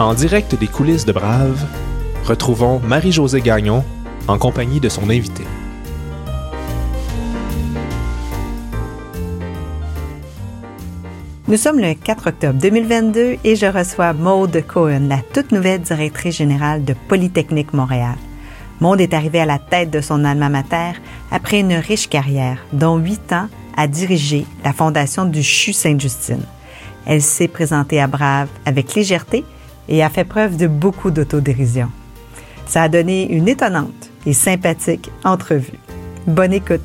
En direct des coulisses de Brave, retrouvons Marie-Josée Gagnon en compagnie de son invité. Nous sommes le 4 octobre 2022 et je reçois Maude Cohen, la toute nouvelle directrice générale de Polytechnique Montréal. Maude est arrivée à la tête de son alma mater après une riche carrière, dont huit ans à diriger la fondation du CHU Sainte-Justine. Elle s'est présentée à Brave avec légèreté et a fait preuve de beaucoup d'autodérision. Ça a donné une étonnante et sympathique entrevue. Bonne écoute.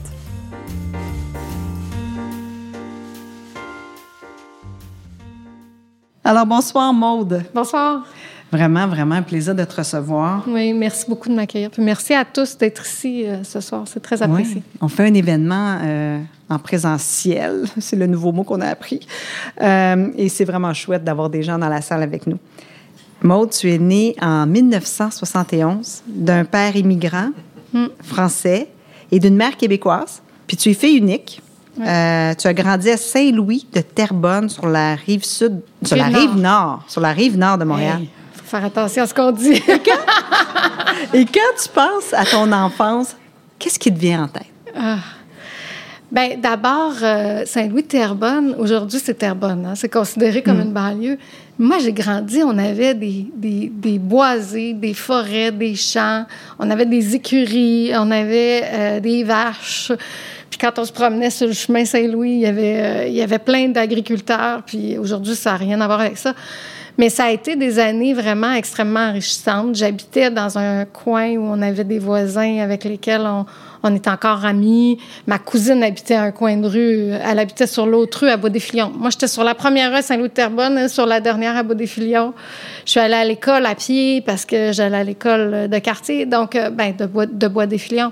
Alors bonsoir Maude. Bonsoir. Vraiment, vraiment un plaisir de te recevoir. Oui, merci beaucoup de m'accueillir. merci à tous d'être ici euh, ce soir. C'est très apprécié. On fait un événement euh, en présentiel. C'est le nouveau mot qu'on a appris. Euh, et c'est vraiment chouette d'avoir des gens dans la salle avec nous. Maude, tu es née en 1971 d'un père immigrant hmm. français et d'une mère québécoise. Puis tu es fille unique. tu as grandi à Saint-Louis de Terrebonne sur la rive sud, sur la rive nord, sur la rive nord de Montréal. faut faire attention à ce qu'on dit. et, quand, tu penses à ton enfance, qu'est-ce qui te vient en tête? Ah. Bien, d'abord, euh, Saint-Louis-Terrebonne, aujourd'hui, c'est Terrebonne. Hein? C'est considéré comme hmm. une banlieue. Moi, j'ai grandi, on avait des, des, boisés, des forêts, des champs, on avait des écuries, on avait euh, des vaches. Puis quand on se promenait sur le chemin Saint-Louis, il euh, il y avait plein d'agriculteurs. Puis aujourd'hui, ça n'a rien à voir avec ça. Mais ça a été des années vraiment extrêmement enrichissantes. J'habitais dans un coin où on avait des voisins avec lesquels on, on est encore amis. Ma cousine habitait un coin de rue. Elle habitait sur l'autre rue à Beau-des-Filions. Moi, j'étais sur la première rue Saint-Louis-de-Terrebonne, sur la dernière à Beau-des-Filions. Je suis allée à l'école à pied parce que j'allais à l'école de quartier, donc, euh, ben, de, Bois, de Bois-des-Filions.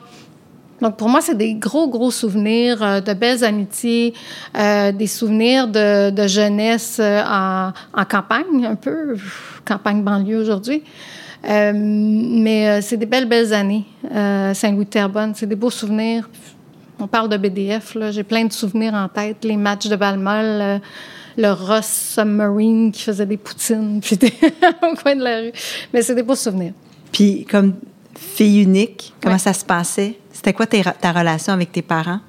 Donc, pour moi, c'est des gros, gros souvenirs euh, de belles amitiés, euh, des souvenirs de, jeunesse en, campagne, un peu, campagne banlieue aujourd'hui. Euh, mais euh, c'est des belles, belles années, euh, Saint-Louis-Terrebonne. C'est des beaux souvenirs. On parle de BDF, là. J'ai plein de souvenirs en tête. Les matchs de Balmol, le Ross Submarine qui faisait des poutines, puis au coin de la rue. Mais c'est des beaux souvenirs. Puis, comme fille unique, comment ça se passait? C'était quoi ta relation avec tes parents?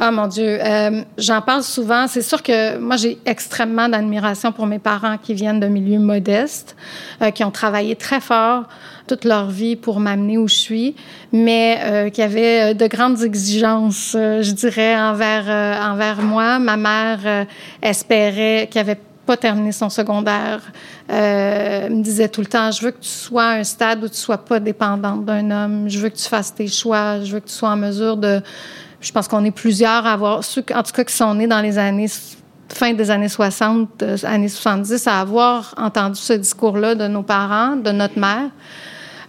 Ah mon Dieu, euh, j'en parle souvent. C'est sûr que moi j'ai extrêmement d'admiration pour mes parents qui viennent de milieux modestes, euh, qui ont travaillé très fort toute leur vie pour m'amener où je suis, mais euh, qui avaient de grandes exigences, je dirais, envers envers moi. Ma mère espérait qu'elle avait pas terminé son secondaire, me disait tout le temps, je veux que tu sois à un stade où tu sois pas dépendante d'un homme, je veux que tu fasses tes choix, je veux que tu sois en mesure de je pense qu'on est plusieurs à avoir, ceux, en tout cas qui sont nés dans les années fin des années 60, euh, années 70, à avoir entendu ce discours-là de nos parents, de notre mère.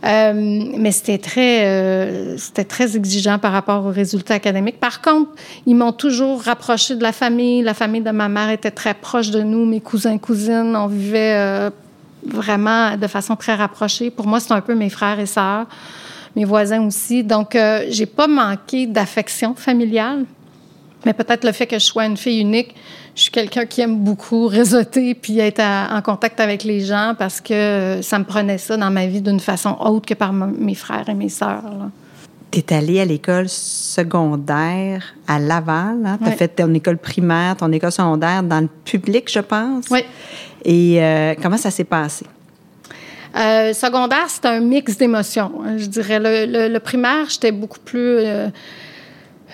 Euh, mais c'était très, euh, c'était très exigeant par rapport aux résultats académiques. Par contre, ils m'ont toujours rapproché de la famille. La famille de ma mère était très proche de nous. Mes cousins, cousines, on vivait vraiment de façon très rapprochée. Pour moi, c'est un peu mes frères et sœurs mes voisins aussi. Donc, euh, j'ai pas manqué d'affection familiale, mais peut-être le fait que je sois une fille unique, je suis quelqu'un qui aime beaucoup réseauter puis être en contact avec les gens parce que ça me prenait ça dans ma vie d'une façon autre que par mes frères et mes sœurs. Tu es allée à l'école secondaire à Laval. Hein? Tu as fait ton école primaire, ton école secondaire dans le public, je pense? Oui. Et euh, comment ça s'est passé? Euh, secondaire, c'est un mix d'émotions. Je dirais le, le, primaire, j'étais beaucoup plus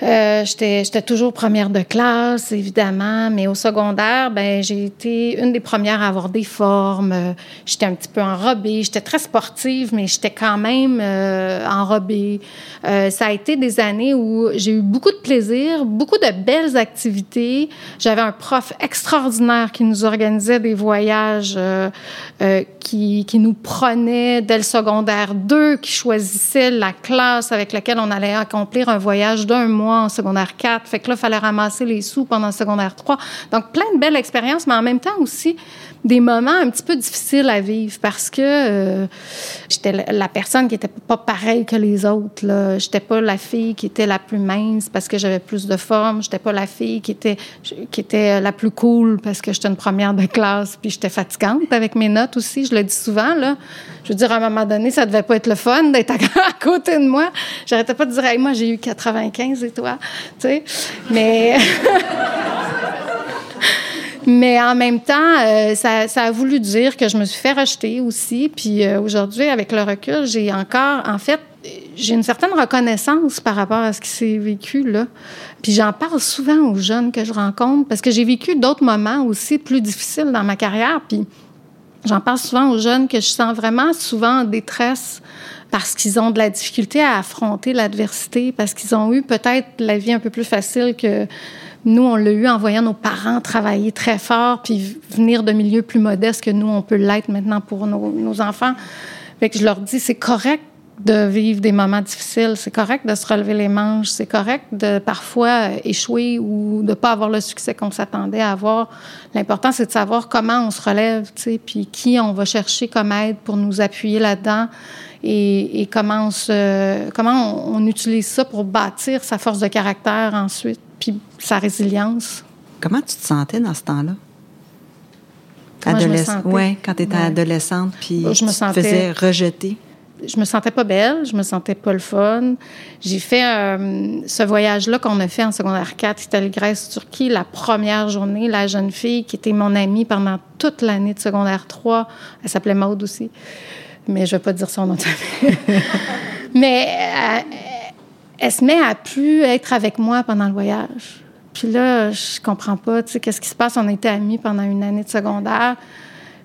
euh, j'étais toujours première de classe, évidemment, mais au secondaire, ben j'ai été une des premières à avoir des formes. Euh, j'étais un petit peu enrobée. J'étais très sportive, mais j'étais quand même euh, enrobée. Euh, ça a été des années où j'ai eu beaucoup de plaisir, beaucoup de belles activités. J'avais un prof extraordinaire qui nous organisait des voyages, qui, qui nous prenait dès le secondaire 2, qui choisissait la classe avec laquelle on allait accomplir un voyage d'un mois en secondaire 4. Fait que là, il fallait ramasser les sous pendant secondaire 3. Donc, plein de belles expériences, mais en même temps aussi des moments un petit peu difficiles à vivre parce que euh, j'étais la personne qui était pas pareille que les autres. J'étais pas la fille qui était la plus mince parce que j'avais plus de forme. J'étais pas la fille qui était qui était la plus cool parce que j'étais une première de classe puis j'étais fatigante avec mes notes aussi. Je le dis souvent. Je veux dire à un moment donné, ça devait pas être le fun d'être à, côté de moi. J'arrêtais pas de dire hey, moi j'ai eu 95 et toi, tu sais. Mais Mais en même temps, euh, ça, ça, a voulu dire que je me suis fait rejeter aussi. Puis euh, aujourd'hui, avec le recul, j'ai encore, en fait, j'ai une certaine reconnaissance par rapport à ce qui s'est vécu là. Puis j'en parle souvent aux jeunes que je rencontre parce que j'ai vécu d'autres moments aussi plus difficiles dans ma carrière. Puis j'en parle souvent aux jeunes que je sens vraiment souvent en détresse parce qu'ils ont de la difficulté à affronter l'adversité, parce qu'ils ont eu peut-être la vie un peu plus facile que nous, on l'a eu en voyant nos parents travailler très fort, puis venir de milieux plus modestes que nous, on peut l'être maintenant pour nos, enfants. Fait que je leur dis, c'est correct de vivre des moments difficiles, c'est correct de se relever les manches, c'est correct de parfois échouer ou de pas avoir le succès qu'on s'attendait à avoir. L'important, c'est de savoir comment on se relève, tu sais, puis qui on va chercher comme aide pour nous appuyer là-dedans et, et comment, on, se, comment on, on utilise ça pour bâtir sa force de caractère ensuite puis sa résilience. Comment tu te sentais dans ce temps-là? Oui, quand tu étais adolescente, puis je me sentais... te faisais rejeter. Je me sentais pas belle, je me sentais pas le fun. J'ai fait euh, ce voyage-là qu'on a fait en secondaire 4, Italie, Grèce, Turquie, la première journée. La jeune fille qui était mon amie pendant toute l'année de secondaire 3, elle s'appelait Maude aussi, mais je vais pas dire son nom de Mais euh, elle se met à plus être avec moi pendant le voyage. Puis là, je comprends pas, tu sais, qu'est-ce qui se passe? On été amis pendant une année de secondaire.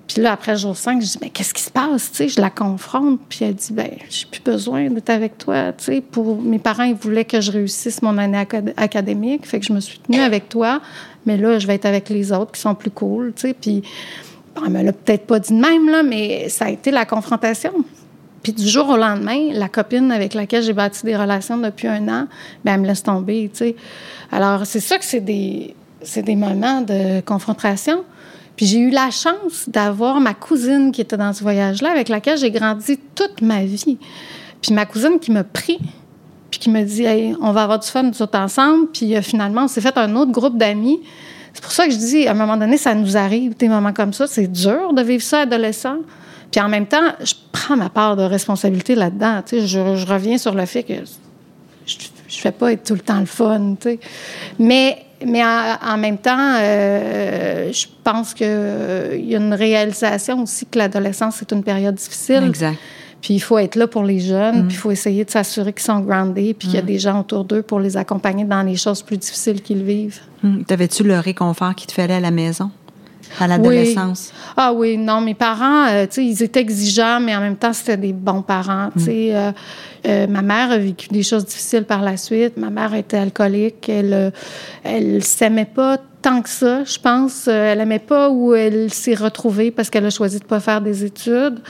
Puis là, après jour 5, je dis, mais qu'est-ce qui se passe? Tu sais, je la confronte. Puis elle dit, ben, j'ai plus besoin d'être avec toi. Tu sais, pour mes parents, ils voulaient que je réussisse mon année académique. Fait que je me suis tenue avec toi. Mais là, je vais être avec les autres qui sont plus cool. Tu sais, puis elle me l'a peut-être pas dit de même, là, mais ça a été la confrontation. Puis du jour au lendemain, la copine avec laquelle j'ai bâti des relations depuis un an, ben elle me laisse tomber. Alors, c'est ça que c'est des, c'est des moments de confrontation. Puis j'ai eu la chance d'avoir ma cousine qui était dans ce voyage-là, avec laquelle j'ai grandi toute ma vie. Puis ma cousine qui m'a pris, puis qui me dit hey, on va avoir du fun autres ensemble. Puis euh, finalement, on s'est fait un autre groupe d'amis. C'est pour ça que je dis, à un moment donné, ça nous arrive, des moments comme ça. C'est dur de vivre ça adolescent. Puis en même temps, je prends ma part de responsabilité là-dedans. Tu sais, je, reviens sur le fait que je, je fais pas être tout le temps le fun. Tu sais. Mais mais en, même temps, euh, je pense qu'il euh, y a une réalisation aussi que l'adolescence est une période difficile. Exact. Puis il faut être là pour les jeunes, mm. puis il faut essayer de s'assurer qu'ils sont groundés, puis qu'il y a mm. des gens autour d'eux pour les accompagner dans les choses plus difficiles qu'ils vivent. Mm. T'avais-tu le réconfort qu'il te fallait à la maison? À l'adolescence? Oui. Ah oui, non, mes parents, euh, tu sais, ils étaient exigeants, mais en même temps, c'était des bons parents. Tu sais, mm. euh, euh, ma mère a vécu des choses difficiles par la suite. Ma mère était alcoolique. Elle, elle s'aimait pas tant que ça, je pense. Elle aimait pas où elle s'est retrouvée parce qu'elle a choisi de pas faire des études.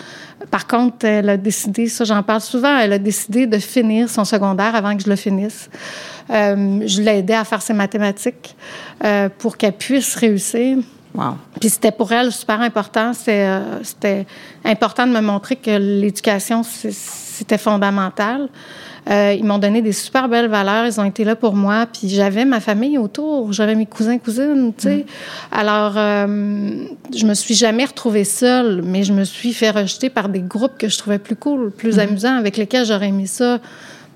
Par contre, elle a décidé, ça j'en parle souvent, elle a décidé de finir son secondaire avant que je le finisse. je l'ai aidée à faire ses mathématiques pour qu'elle puisse réussir. Puis c'était pour elle super important. Euh, c'était important de me montrer que l'éducation, c'était fondamental. Euh, ils m'ont donné des super belles valeurs. Ils ont été là pour moi. Puis j'avais ma famille autour. J'avais mes cousins, cousines, tu sais. Mm. Alors, euh, je me suis jamais retrouvée seule, mais je me suis fait rejeter par des groupes que je trouvais plus cool, plus mm. amusants, avec lesquels j'aurais aimé ça,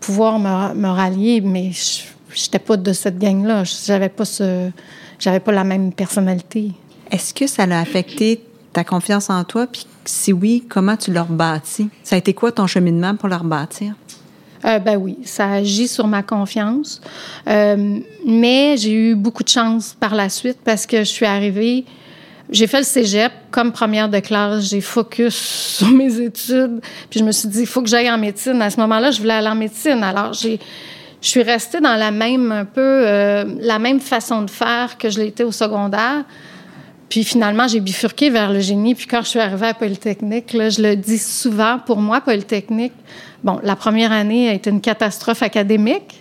pouvoir me, me rallier. Mais je n'étais pas de cette gang-là. J'avais pas ce... J'avais pas la même personnalité. Est-ce que ça l'a affecté ta confiance en toi? Puis si oui, comment tu l'as rebâti? Ça a été quoi ton cheminement pour la rebâtir? Euh, ben oui, ça agit sur ma confiance. Euh, mais j'ai eu beaucoup de chance par la suite parce que je suis arrivée, j'ai fait le cégep comme première de classe, j'ai focus sur mes études, puis je me suis dit, il faut que j'aille en médecine. À ce moment-là, je voulais aller en médecine. Alors, j'ai, je suis restée dans la même, un peu, euh, la même façon de faire que je l'étais au secondaire. Puis finalement, j'ai bifurqué vers le génie. Puis quand je suis arrivée à Polytechnique, là, je le dis souvent, pour moi, Polytechnique, bon, la première année a été une catastrophe académique.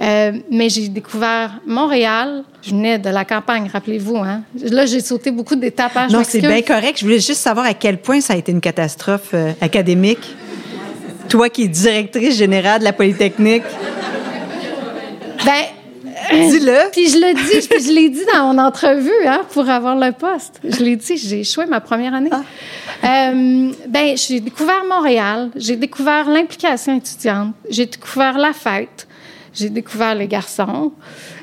Euh, mais j'ai découvert Montréal. Je venais de la campagne, rappelez-vous. Hein? Là, j'ai sauté beaucoup d'étapes. Hein, non, c'est bien correct. Je voulais juste savoir à quel point ça a été une catastrophe euh, académique. Toi qui es directrice générale de la Polytechnique. Ben, Dis-le. Puis je le dis, puis je l'ai dit dans mon entrevue hein, pour avoir le poste. Je l'ai dit, j'ai échoué ma première année. Ah. Euh, ben, j'ai découvert Montréal, j'ai découvert l'implication étudiante, j'ai découvert la fête, j'ai découvert les garçons,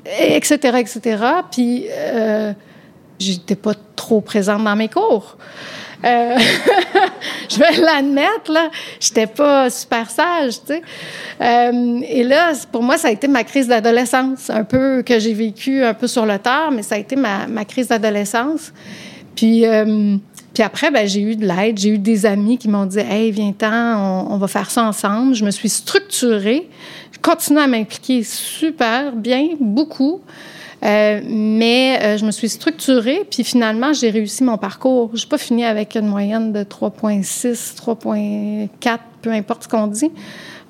etc., etc. Puis euh, j'étais pas trop présente dans mes cours. Euh, je vais l'admettre, là, j'étais pas super sage, tu sais. Euh, et là, pour moi, ça a été ma crise d'adolescence, un peu que j'ai vécu un peu sur le tard, mais ça a été ma, crise d'adolescence. Puis, euh, puis après, ben, j'ai eu de l'aide, j'ai eu des amis qui m'ont dit, hey, viens-t'en, on, on, va faire ça ensemble. Je me suis structurée, je continue à m'impliquer super bien, beaucoup. Euh, mais euh, je me suis structurée, puis finalement, j'ai réussi mon parcours. Je n'ai pas fini avec une moyenne de 3,6, 3,4, peu importe ce qu'on dit.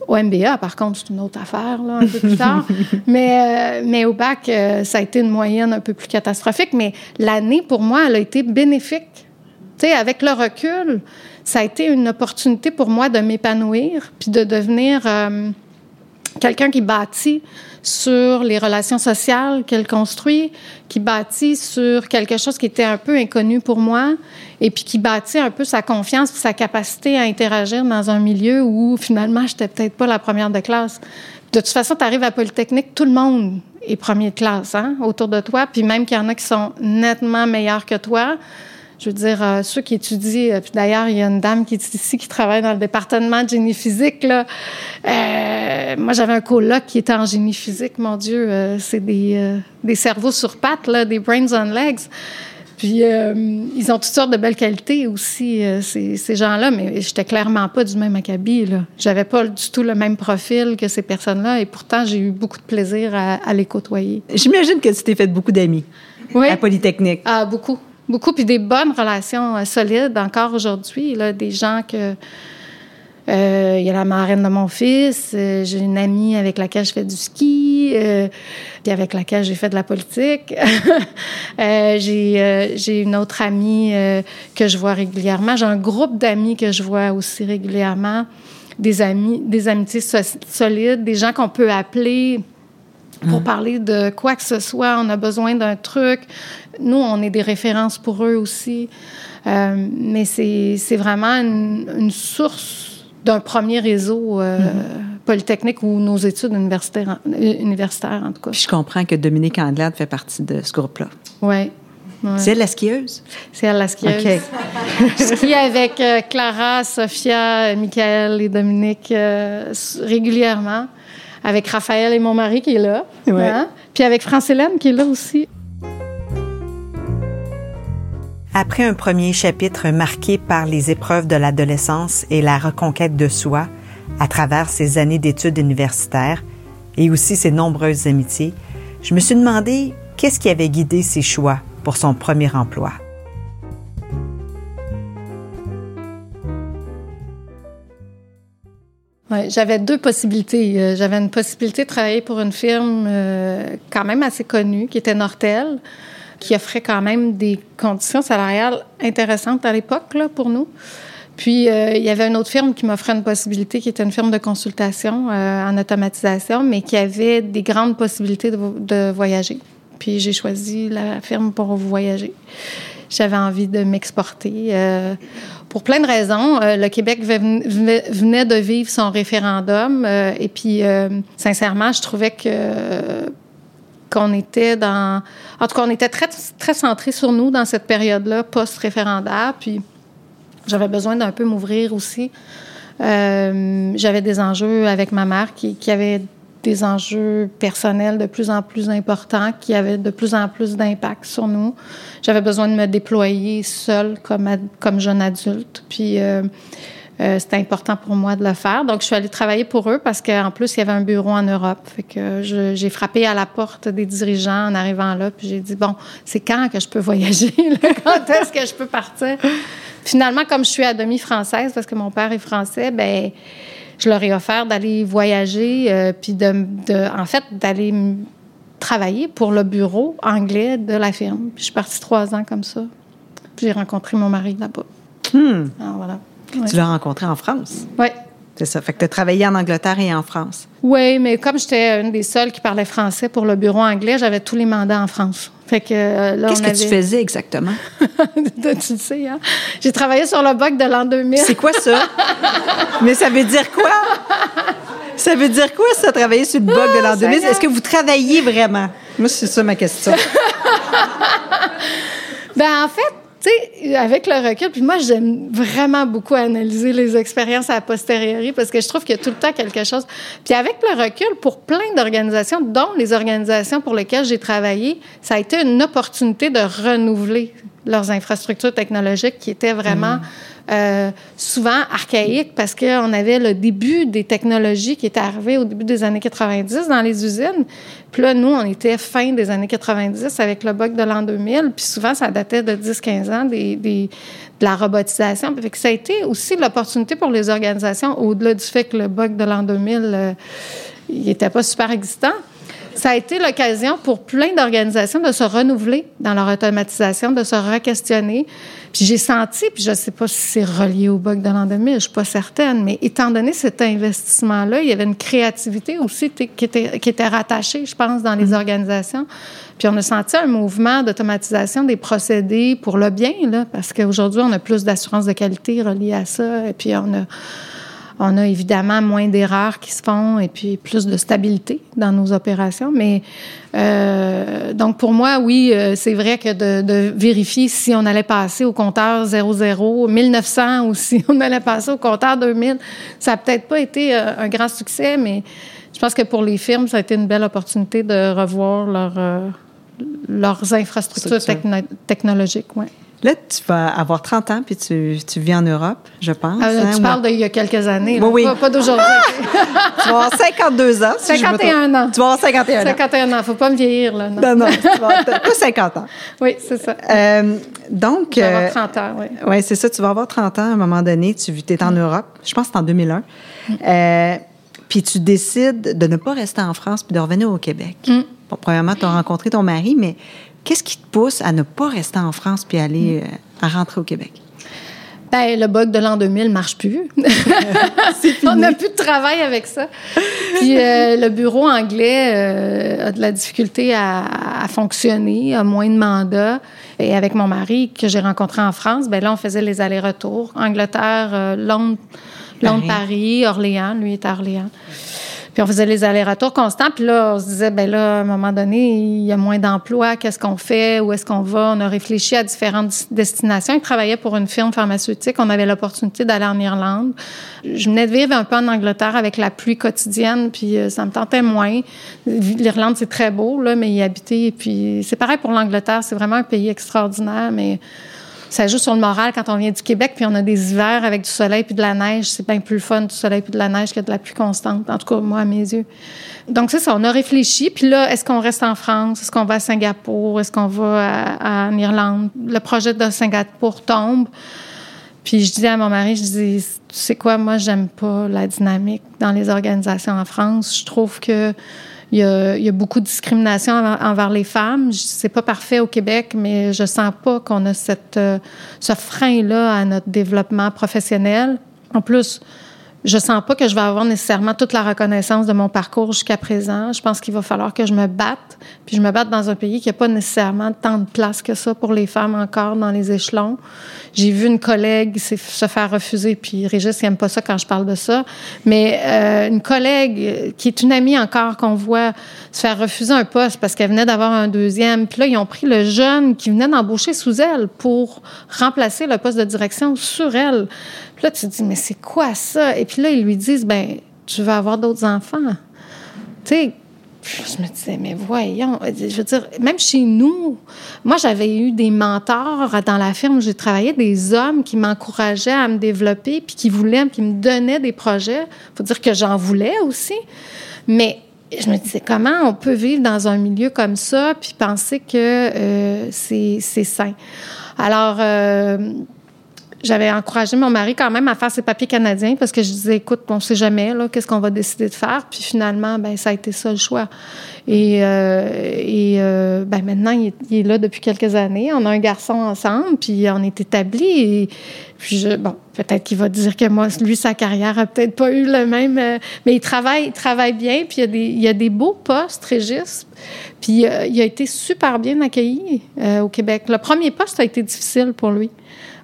Au MBA, par contre, c'est une autre affaire, là, un peu plus tard. mais, euh, mais au bac, ça a été une moyenne un peu plus catastrophique. Mais l'année, pour moi, elle a été bénéfique. Tu sais, avec le recul, ça a été une opportunité pour moi de m'épanouir, puis de devenir quelqu'un qui bâtit sur les relations sociales qu'elle construit, qui bâtit sur quelque chose qui était un peu inconnu pour moi, et puis qui bâtit un peu sa confiance sa capacité à interagir dans un milieu où finalement, j'étais peut-être pas la première de classe. De toute façon, tu arrives à Polytechnique, tout le monde est premier de classe hein, autour de toi, puis même qu'il y en a qui sont nettement meilleurs que toi je veux dire, euh, ceux qui étudient, euh, puis d'ailleurs, il y a une dame qui est ici qui travaille dans le département de génie physique. Là. Euh, moi, j'avais un colloque qui était en génie physique. Mon Dieu, c'est des, des cerveaux sur pattes, là, des brains on legs. Puis ils ont toutes sortes de belles qualités aussi, ces, ces gens-là, mais j'étais clairement pas du même acabit. Là. J'avais pas du tout le même profil que ces personnes-là, et pourtant j'ai eu beaucoup de plaisir à, à les côtoyer. J'imagine que tu t'es fait beaucoup d'amis oui. à Polytechnique. Ah, beaucoup. Beaucoup, puis des bonnes relations euh, solides encore aujourd'hui. Là, des gens que. Euh, il y a la marraine de mon fils, euh, j'ai une amie avec laquelle je fais du ski, puis avec laquelle j'ai fait de la politique. j'ai, une autre amie que je vois régulièrement. J'ai un groupe d'amis que je vois aussi régulièrement. Des amis, des amitiés solides, des gens qu'on peut appeler pour mm. parler de quoi que ce soit. On a besoin d'un truc. Nous, on est des références pour eux aussi. Euh, mais c'est vraiment une, source d'un premier réseau euh, mm-hmm. polytechnique ou nos études universitaires, universitaires, en tout cas. Puis je comprends que Dominique Anglade fait partie de ce groupe-là. Oui. C'est elle la skieuse? C'est elle la skieuse. OK. je skie avec euh, Clara, Sophia, Michael et Dominique régulièrement avec Raphaël et mon mari qui est là. Hein? Puis avec France-Hélène qui est là aussi. Après un premier chapitre marqué par les épreuves de l'adolescence et la reconquête de soi à travers ses années d'études universitaires et aussi ses nombreuses amitiés, je me suis demandé qu'est-ce qui avait guidé ses choix pour son premier emploi. J'avais deux possibilités. Euh, j'avais une possibilité de travailler pour une firme euh, quand même assez connue, qui était Nortel, qui offrait quand même des conditions salariales intéressantes à l'époque là, pour nous. Puis, euh, il y avait une autre firme qui m'offrait une possibilité, qui était une firme de consultation en automatisation, mais qui avait des grandes possibilités de, de voyager. Puis, j'ai choisi la firme pour voyager. J'avais envie de m'exporter pour plein de raisons. Euh, le Québec venait de vivre son référendum euh, et puis, euh, sincèrement, je trouvais que qu'on était dans... En tout cas, on était très, très centré sur nous dans cette période-là, post-référendaire. Puis j'avais besoin d'un peu m'ouvrir aussi. j'avais des enjeux avec ma mère qui avait des enjeux personnels de plus en plus importants qui avaient de plus en plus d'impact sur nous. J'avais besoin de me déployer seule comme, jeune adulte. Puis euh, euh, c'était important pour moi de le faire. Donc, je suis allée travailler pour eux parce qu'en plus, il y avait un bureau en Europe. Fait que j'ai frappé à la porte des dirigeants en arrivant là. Puis j'ai dit, bon, c'est quand que je peux voyager? quand est-ce que je peux partir? Finalement, comme je suis à demi française parce que mon père est français, ben je leur ai offert d'aller voyager, euh, puis de, de, en fait, d'aller travailler pour le bureau anglais de la firme. Puis je suis partie trois ans comme ça. Puis j'ai rencontré mon mari là-bas. Hmm. Alors, voilà. Tu l'as rencontré en France? Oui. C'est ça. Fait que tu as travaillé en Angleterre et en France. Oui, mais comme j'étais une des seules qui parlait français pour le bureau anglais, j'avais tous les mandats en France. Fait que euh, là, Qu'est-ce que avait... tu faisais exactement? tu le sais, hein? J'ai travaillé sur le bug de l'an 2000. C'est quoi ça? mais ça veut dire quoi? Ça veut dire quoi, ça, travailler sur le bug de l'an Ah, 2000? Seigneur. Est-ce que vous travaillez vraiment? Moi, c'est ça ma question. Ben en fait, tu sais, avec le recul, puis moi j'aime vraiment beaucoup analyser les expériences à posteriori parce que je trouve qu'il y a tout le temps quelque chose. Puis avec le recul, pour plein d'organisations, dont les organisations pour lesquelles j'ai travaillé, ça a été une opportunité de renouveler leurs infrastructures technologiques qui étaient vraiment euh, souvent archaïques parce qu'on avait le début des technologies qui étaient arrivées au début des années 90 dans les usines. Puis là, nous, on était fin des années 90 avec le bug de l'an 2000. Puis souvent, ça datait de 10-15 ans des, des, de la robotisation. Fait que ça a été aussi l'opportunité pour les organisations, au-delà du fait que le bug de l'an 2000, euh, il n'était pas super existant. Ça a été l'occasion pour plein d'organisations de se renouveler dans leur automatisation, de se re-questionner. Puis j'ai senti, puis je ne sais pas si c'est relié au bug de l'an 2000, je suis pas certaine, mais étant donné cet investissement-là, il y avait une créativité aussi qui était, qui était rattachée, je pense, dans les organisations. Puis on a senti un mouvement d'automatisation des procédés pour le bien, là, parce qu'aujourd'hui, on a plus d'assurance de qualité reliée à ça, et puis on a on a évidemment moins d'erreurs qui se font et puis plus de stabilité dans nos opérations. Mais euh, donc pour moi, oui, euh, c'est vrai que de, de, vérifier si on allait passer au compteur 00, 1900 ou si on allait passer au compteur 2000, ça n'a peut-être pas été euh, un grand succès, mais je pense que pour les firmes, ça a été une belle opportunité de revoir leur, euh, leurs infrastructures techno technologiques. Ouais. Là, tu vas avoir 30 ans, puis tu, tu vis en Europe, je pense. Euh, hein, tu ou- parles d'il y a quelques années, là, Oui, oui. pas, pas d'aujourd'hui. Tu vas avoir 52 ans. si je me 51 trompe. ans. Tu vas avoir 51 ans. 51 ans, faut pas me vieillir, là. Non, Non, non, tu vas avoir pas 50 ans. Oui, c'est ça. Euh, donc, Je vais avoir euh, 30 ans, oui. Oui, c'est ça. Tu vas avoir 30 ans à un moment donné. Tu es Mm. en Europe. Je pense que c'est en 2001. Euh, puis tu décides de ne pas rester en France puis de revenir au Québec. Mm. Bon, premièrement, tu as rencontré ton mari, mais qu'est-ce qui te pousse à ne pas rester en France puis aller Mm. euh, à rentrer au Québec? Ben, le bug de l'an 2000 marche plus. On n'a plus de travail avec ça. Puis euh, le bureau anglais euh, a de la difficulté à, à fonctionner, a moins de mandats. Et avec mon mari que j'ai rencontré en France, ben là, on faisait les allers-retours. Angleterre, euh, Londres, Londres, Paris, Orléans. Lui est à Orléans. Puis on faisait les allers-retours constants. Puis là, on se disait, ben là, à un moment donné, il y a moins d'emplois. Qu'est-ce qu'on fait? Où est-ce qu'on va? On a réfléchi à différentes destinations. Il travaillait pour une firme pharmaceutique. On avait l'opportunité d'aller en Irlande. Je venais de vivre un peu en Angleterre avec la pluie quotidienne, puis euh, ça me tentait moins. L'Irlande, c'est très beau, là, mais y habiter. Puis c'est pareil pour l'Angleterre. C'est vraiment un pays extraordinaire, mais ça joue sur le moral quand on vient du Québec, puis on a des hivers avec du soleil puis de la neige. C'est bien plus le fun du soleil puis de la neige que de la pluie constante, en tout cas, moi, à mes yeux. Donc, c'est ça, on a réfléchi. Puis là, est-ce qu'on reste en France? Est-ce qu'on va à Singapour? Est-ce qu'on va à, en Irlande? Le projet de Singapour tombe. Puis je disais à mon mari, je dis, tu sais quoi, moi, j'aime pas la dynamique dans les organisations en France. Je trouve que il y, a, beaucoup de discrimination envers, les femmes. C'est pas parfait au Québec, mais je sens pas qu'on a euh, ce frein-là à notre développement professionnel. En plus, je sens pas que je vais avoir nécessairement toute la reconnaissance de mon parcours jusqu'à présent. Je pense qu'il va falloir que je me batte, puis je me batte dans un pays qui n'a pas nécessairement tant de place que ça pour les femmes encore dans les échelons. J'ai vu une collègue se faire refuser, puis Régis il aime pas ça quand je parle de ça, mais euh, une collègue qui est une amie encore qu'on voit se faire refuser un poste parce qu'elle venait d'avoir un deuxième. Puis là, ils ont pris le jeune qui venait d'embaucher sous elle pour remplacer le poste de direction sur elle. Puis là, tu te dis, mais c'est quoi ça? Et puis là, ils lui disent, ben, tu veux avoir d'autres enfants. Tu sais, je me disais, mais voyons, je veux dire, même chez nous, moi, j'avais eu des mentors dans la firme où j'ai travaillé, des hommes qui m'encourageaient à me développer, puis qui voulaient, qui me donnaient des projets. faut dire que j'en voulais aussi. Mais je me disais, comment on peut vivre dans un milieu comme ça, puis penser que euh, c'est sain? Alors, euh, j'avais encouragé mon mari quand même à faire ses papiers canadiens parce que je disais, écoute, on sait jamais, là, qu'est-ce qu'on va décider de faire. Puis finalement, ben, ça a été ça le choix. Et, euh, et euh, ben, maintenant, il est, là depuis quelques années. On a un garçon ensemble, puis on est établi. Bon, peut-être qu'il va dire que moi, lui, sa carrière a peut-être pas eu le même, euh, mais il travaille, il travaille bien. Puis il y a des, il y a des beaux postes, Régis. Puis il a été super bien accueilli au Québec. Le premier poste a été difficile pour lui.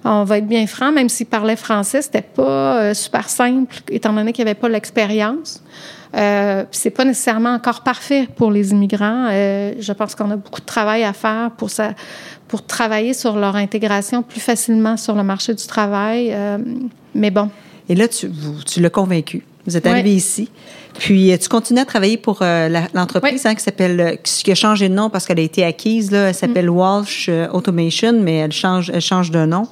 On va être bien franc, même s'il parlait français, c'était pas super simple, étant donné qu'il avait pas l'expérience. Euh, c'est pas nécessairement encore parfait pour les immigrants. Euh, je pense qu'on a beaucoup de travail à faire pour ça, pour travailler sur leur intégration plus facilement sur le marché du travail. Euh, mais bon. Et là, tu, tu l'as convaincu. Vous êtes arrivé ici. Puis, tu continues à travailler pour euh, l'entreprise hein, qui s'appelle, qui a changé de nom parce qu'elle a été acquise. Là, elle s'appelle mm. Walsh Automation, mais elle change, elle change de nom.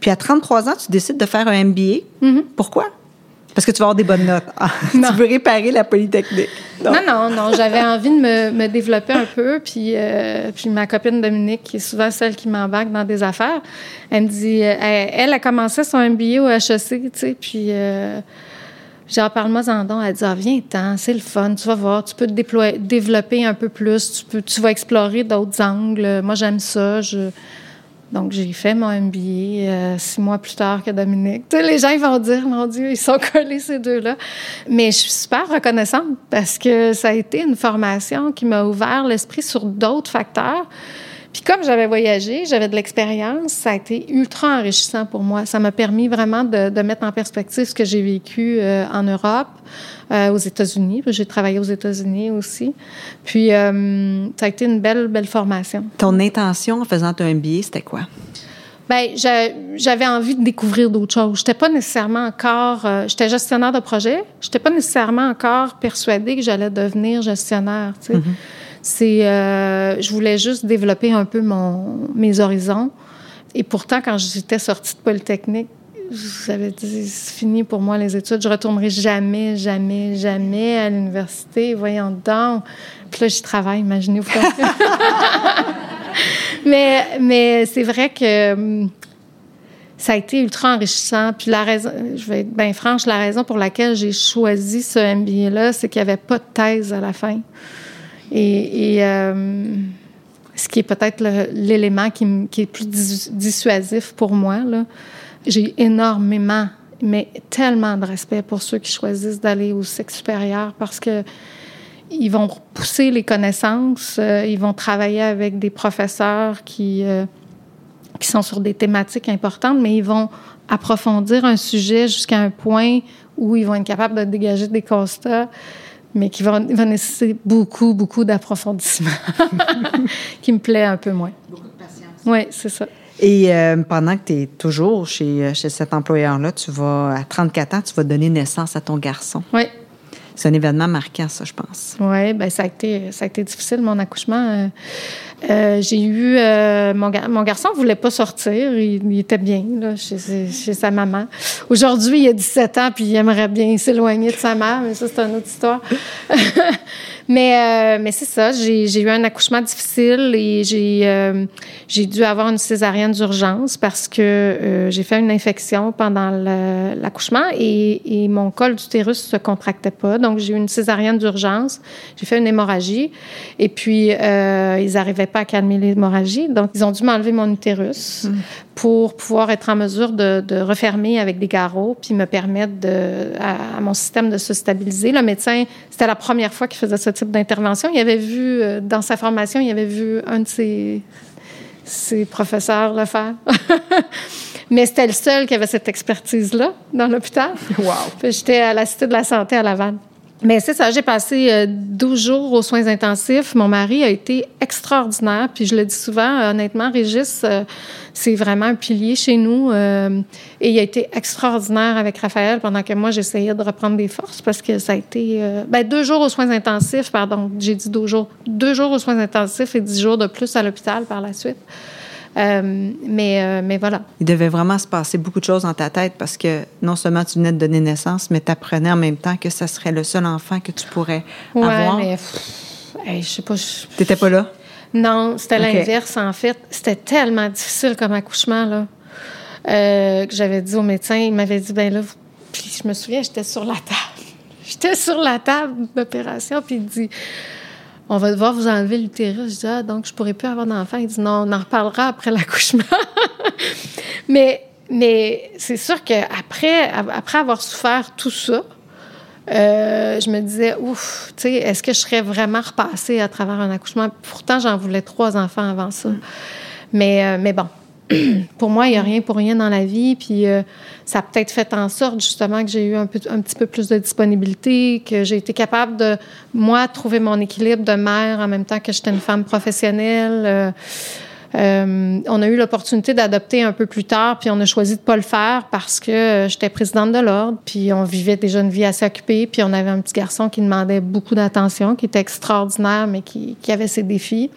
Puis, à 33 ans, tu décides de faire un MBA. Mm-hmm. Pourquoi? Parce que tu vas avoir des bonnes notes. Ah, tu veux réparer la Polytechnique. Non, non, non. J'avais envie de me, me, développer un peu. Puis, euh, puis ma copine Dominique, qui est souvent celle qui m'embarque dans des affaires, elle me dit... Euh, elle, a commencé son MBA au HEC, tu sais, puis... Euh, Genre, parle-moi en don. Elle dit, ah, viens, ten c'est le fun, tu vas voir, tu peux te développer un peu plus, tu, vas explorer d'autres angles. Moi, j'aime ça. Donc, j'ai fait mon MBA euh, six mois plus tard que Dominique. Les gens ils vont dire, mon Dieu, ils sont collés ces deux-là. Mais je suis super reconnaissante parce que ça a été une formation qui m'a ouvert l'esprit sur d'autres facteurs. Puis comme j'avais voyagé, j'avais de l'expérience, ça a été ultra enrichissant pour moi. Ça m'a permis vraiment de, de, mettre en perspective ce que j'ai vécu euh, en Europe, euh, aux États-Unis. J'ai travaillé aux États-Unis aussi. Puis euh, ça a été une belle, belle formation. Ton intention en faisant ton MBA, c'était quoi? Bien, j'avais envie de découvrir d'autres choses. J'étais pas nécessairement encore, euh, j'étais gestionnaire de projet. J'étais pas nécessairement encore persuadée que j'allais devenir gestionnaire. Tu sais. Mm-hmm. C'est, euh, je voulais juste développer un peu mon, mes horizons. Et pourtant, quand j'étais sortie de Polytechnique, j'avais dit, c'est fini pour moi les études. Je retournerai jamais, jamais, jamais à l'université. Voyons donc. Puis là, j'y travaille, imaginez-vous. mais mais c'est vrai que hum, ça a été ultra enrichissant. Puis la raison, je vais être bien franche, la raison pour laquelle j'ai choisi ce MBA-là, c'est qu'il n'y avait pas de thèse à la fin. Et, euh, ce qui est peut-être l'élément qui, est plus dissuasif pour moi, j'ai énormément, mais tellement de respect pour ceux qui choisissent d'aller au sexe supérieur parce que ils vont pousser les connaissances, euh, ils vont travailler avec des professeurs qui, euh, qui sont sur des thématiques importantes, mais ils vont approfondir un sujet jusqu'à un point où ils vont être capables de dégager des constats mais qui va, va nécessiter beaucoup, beaucoup d'approfondissement, qui me plaît un peu moins. Beaucoup de patience. Oui, c'est ça. Et euh, pendant que tu es toujours chez, chez cet employeur-là, tu vas, à 34 ans, tu vas donner naissance à ton garçon. Oui. C'est un événement marquant, ça, je pense. Oui, bien, ça a été, ça a été difficile, mon accouchement. Euh, euh, j'ai eu euh, mon, mon garçon voulait pas sortir, il, était bien là, chez, chez, sa maman. Aujourd'hui, il a 17 ans puis il aimerait bien s'éloigner de sa mère, mais ça c'est une autre histoire. mais euh, mais c'est ça, j'ai eu un accouchement difficile et j'ai j'ai dû avoir une césarienne d'urgence parce que j'ai fait une infection pendant l'accouchement et, et, mon col d'utérus se contractait pas, donc j'ai eu une césarienne d'urgence. J'ai fait une hémorragie et puis ils arrivaient pas à calmer l'hémorragie. Donc, ils ont dû m'enlever mon utérus mm. pour pouvoir être en mesure de, refermer avec des garrots puis me permettre de, à, mon système de se stabiliser. Le médecin, c'était la première fois qu'il faisait ce type d'intervention. Il avait vu, euh, dans sa formation, il avait vu un de ses, ses professeurs le faire. Mais c'était le seul qui avait cette expertise-là dans l'hôpital. Wow! J'étais à la Cité de la Santé à Laval. Mais c'est ça, j'ai passé 12 euh, jours aux soins intensifs. Mon mari a été extraordinaire. Puis je le dis souvent, honnêtement, Régis, euh, c'est vraiment un pilier chez nous. Euh, et il a été extraordinaire avec Raphaël pendant que moi, j'essayais de reprendre des forces parce que ça a été... ben, deux jours aux soins intensifs, pardon, j'ai dit deux jours. Deux jours aux soins intensifs et dix jours de plus à l'hôpital par la suite. Euh, mais, euh, mais voilà. Il devait vraiment se passer beaucoup de choses dans ta tête parce que non seulement tu venais de donner naissance, mais tu apprenais en même temps que ça serait le seul enfant que tu pourrais ouais, avoir. mais je sais pas. T'étais pas là? Non, c'était l'inverse en fait. C'était tellement difficile comme accouchement là. que j'avais dit au médecin. Il m'avait dit, ben là, puis je me souviens, j'étais sur la table. J'étais sur la table d'opération, puis il dit on va devoir vous enlever l'utérus. Je dis, ah, donc je pourrais plus avoir d'enfant. Il dit, non, on en reparlera après l'accouchement. mais mais c'est sûr qu'après après avoir souffert tout ça, euh, je me disais, ouf, tu sais, est-ce que je serais vraiment repassée à travers un accouchement? Pourtant, j'en voulais trois enfants avant ça. Mais, euh, mais bon, pour moi, il n'y a rien pour rien dans la vie. Puis euh, ça a peut-être fait en sorte justement que j'ai eu un, petit peu plus de disponibilité, que j'ai été capable de, moi, trouver mon équilibre de mère en même temps que j'étais une femme professionnelle. Euh, euh, on a eu l'opportunité d'adopter un peu plus tard, puis on a choisi de pas le faire parce que j'étais présidente de l'ordre, puis on vivait déjà une vie assez occupée, puis on avait un petit garçon qui demandait beaucoup d'attention, qui était extraordinaire, mais qui avait ses défis.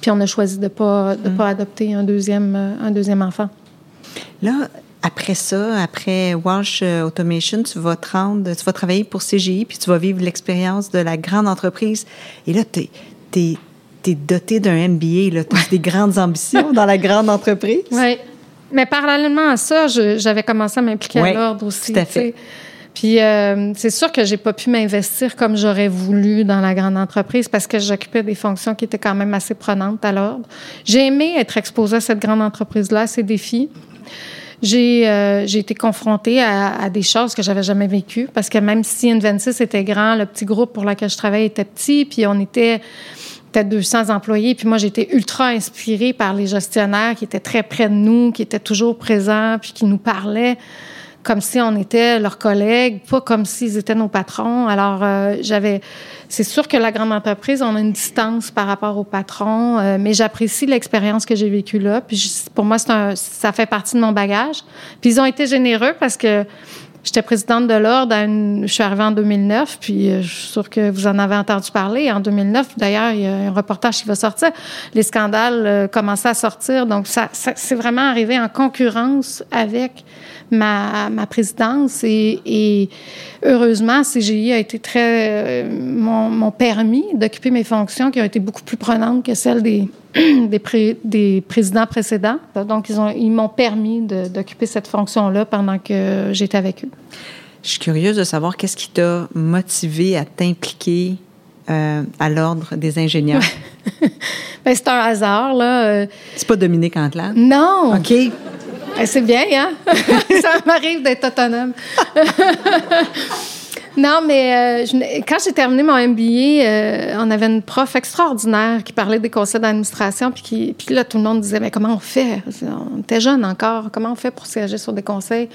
Puis on a choisi de ne pas, de pas mm. adopter un deuxième, euh, un deuxième enfant. Là, après ça, après Walsh euh, Automation, tu vas te rendre, tu vas travailler pour CGI, puis tu vas vivre l'expérience de la grande entreprise. Et là, tu es, es, doté d'un MBA, tu as des grandes ambitions dans la grande entreprise. Oui. Mais parallèlement à ça, j'avais commencé à m'impliquer à l'ordre aussi. Tout à fait. Puis euh, c'est sûr que j'ai pas pu m'investir comme j'aurais voulu dans la grande entreprise parce que j'occupais des fonctions qui étaient quand même assez prenantes à l'ordre. J'ai aimé être exposée à cette grande entreprise-là, à ces défis. J'ai euh, été confrontée à, des choses que j'avais jamais vécues parce que même si Inventis était grand, le petit groupe pour lequel je travaillais était petit, puis on était peut-être 200 employés. Puis moi, j'étais ultra inspirée par les gestionnaires qui étaient très près de nous, qui étaient toujours présents, puis qui nous parlaient comme si on était leurs collègues, pas comme s'ils étaient nos patrons. Alors, euh, j'avais... C'est sûr que la grande entreprise, on a une distance par rapport aux patrons, euh, mais j'apprécie l'expérience que j'ai vécue là. Puis pour moi, c'est un, ça fait partie de mon bagage. Puis ils ont été généreux parce que J'étais présidente de l'ordre. Je suis arrivée en 2009, puis euh, je suis sûre que vous en avez entendu parler. En 2009, d'ailleurs, il y a un reportage qui va sortir. Les scandales commençaient à sortir, donc ça, ça c'est vraiment arrivé en concurrence avec ma, ma présidence et, et, heureusement, CGI a été très euh, mon, permis d'occuper mes fonctions qui ont été beaucoup plus prenantes que celles des des, des, présidents précédents. Donc ils ont ils m'ont permis d'occuper cette fonction-là pendant que j'étais avec eux. Je suis curieuse de savoir qu'est-ce qui t'a motivé à t'impliquer euh, à l'ordre des ingénieurs? ben, c'est un hasard là. Euh. C'est pas Dominique Antoine. Non. Ok. Eh, c'est bien, hein? ça m'arrive d'être autonome. non, mais euh, quand j'ai terminé mon MBA, euh, on avait une prof extraordinaire qui parlait des conseils d'administration, puis, là, tout le monde disait, mais comment on fait? On était jeunes encore, comment on fait pour siéger sur des conseils?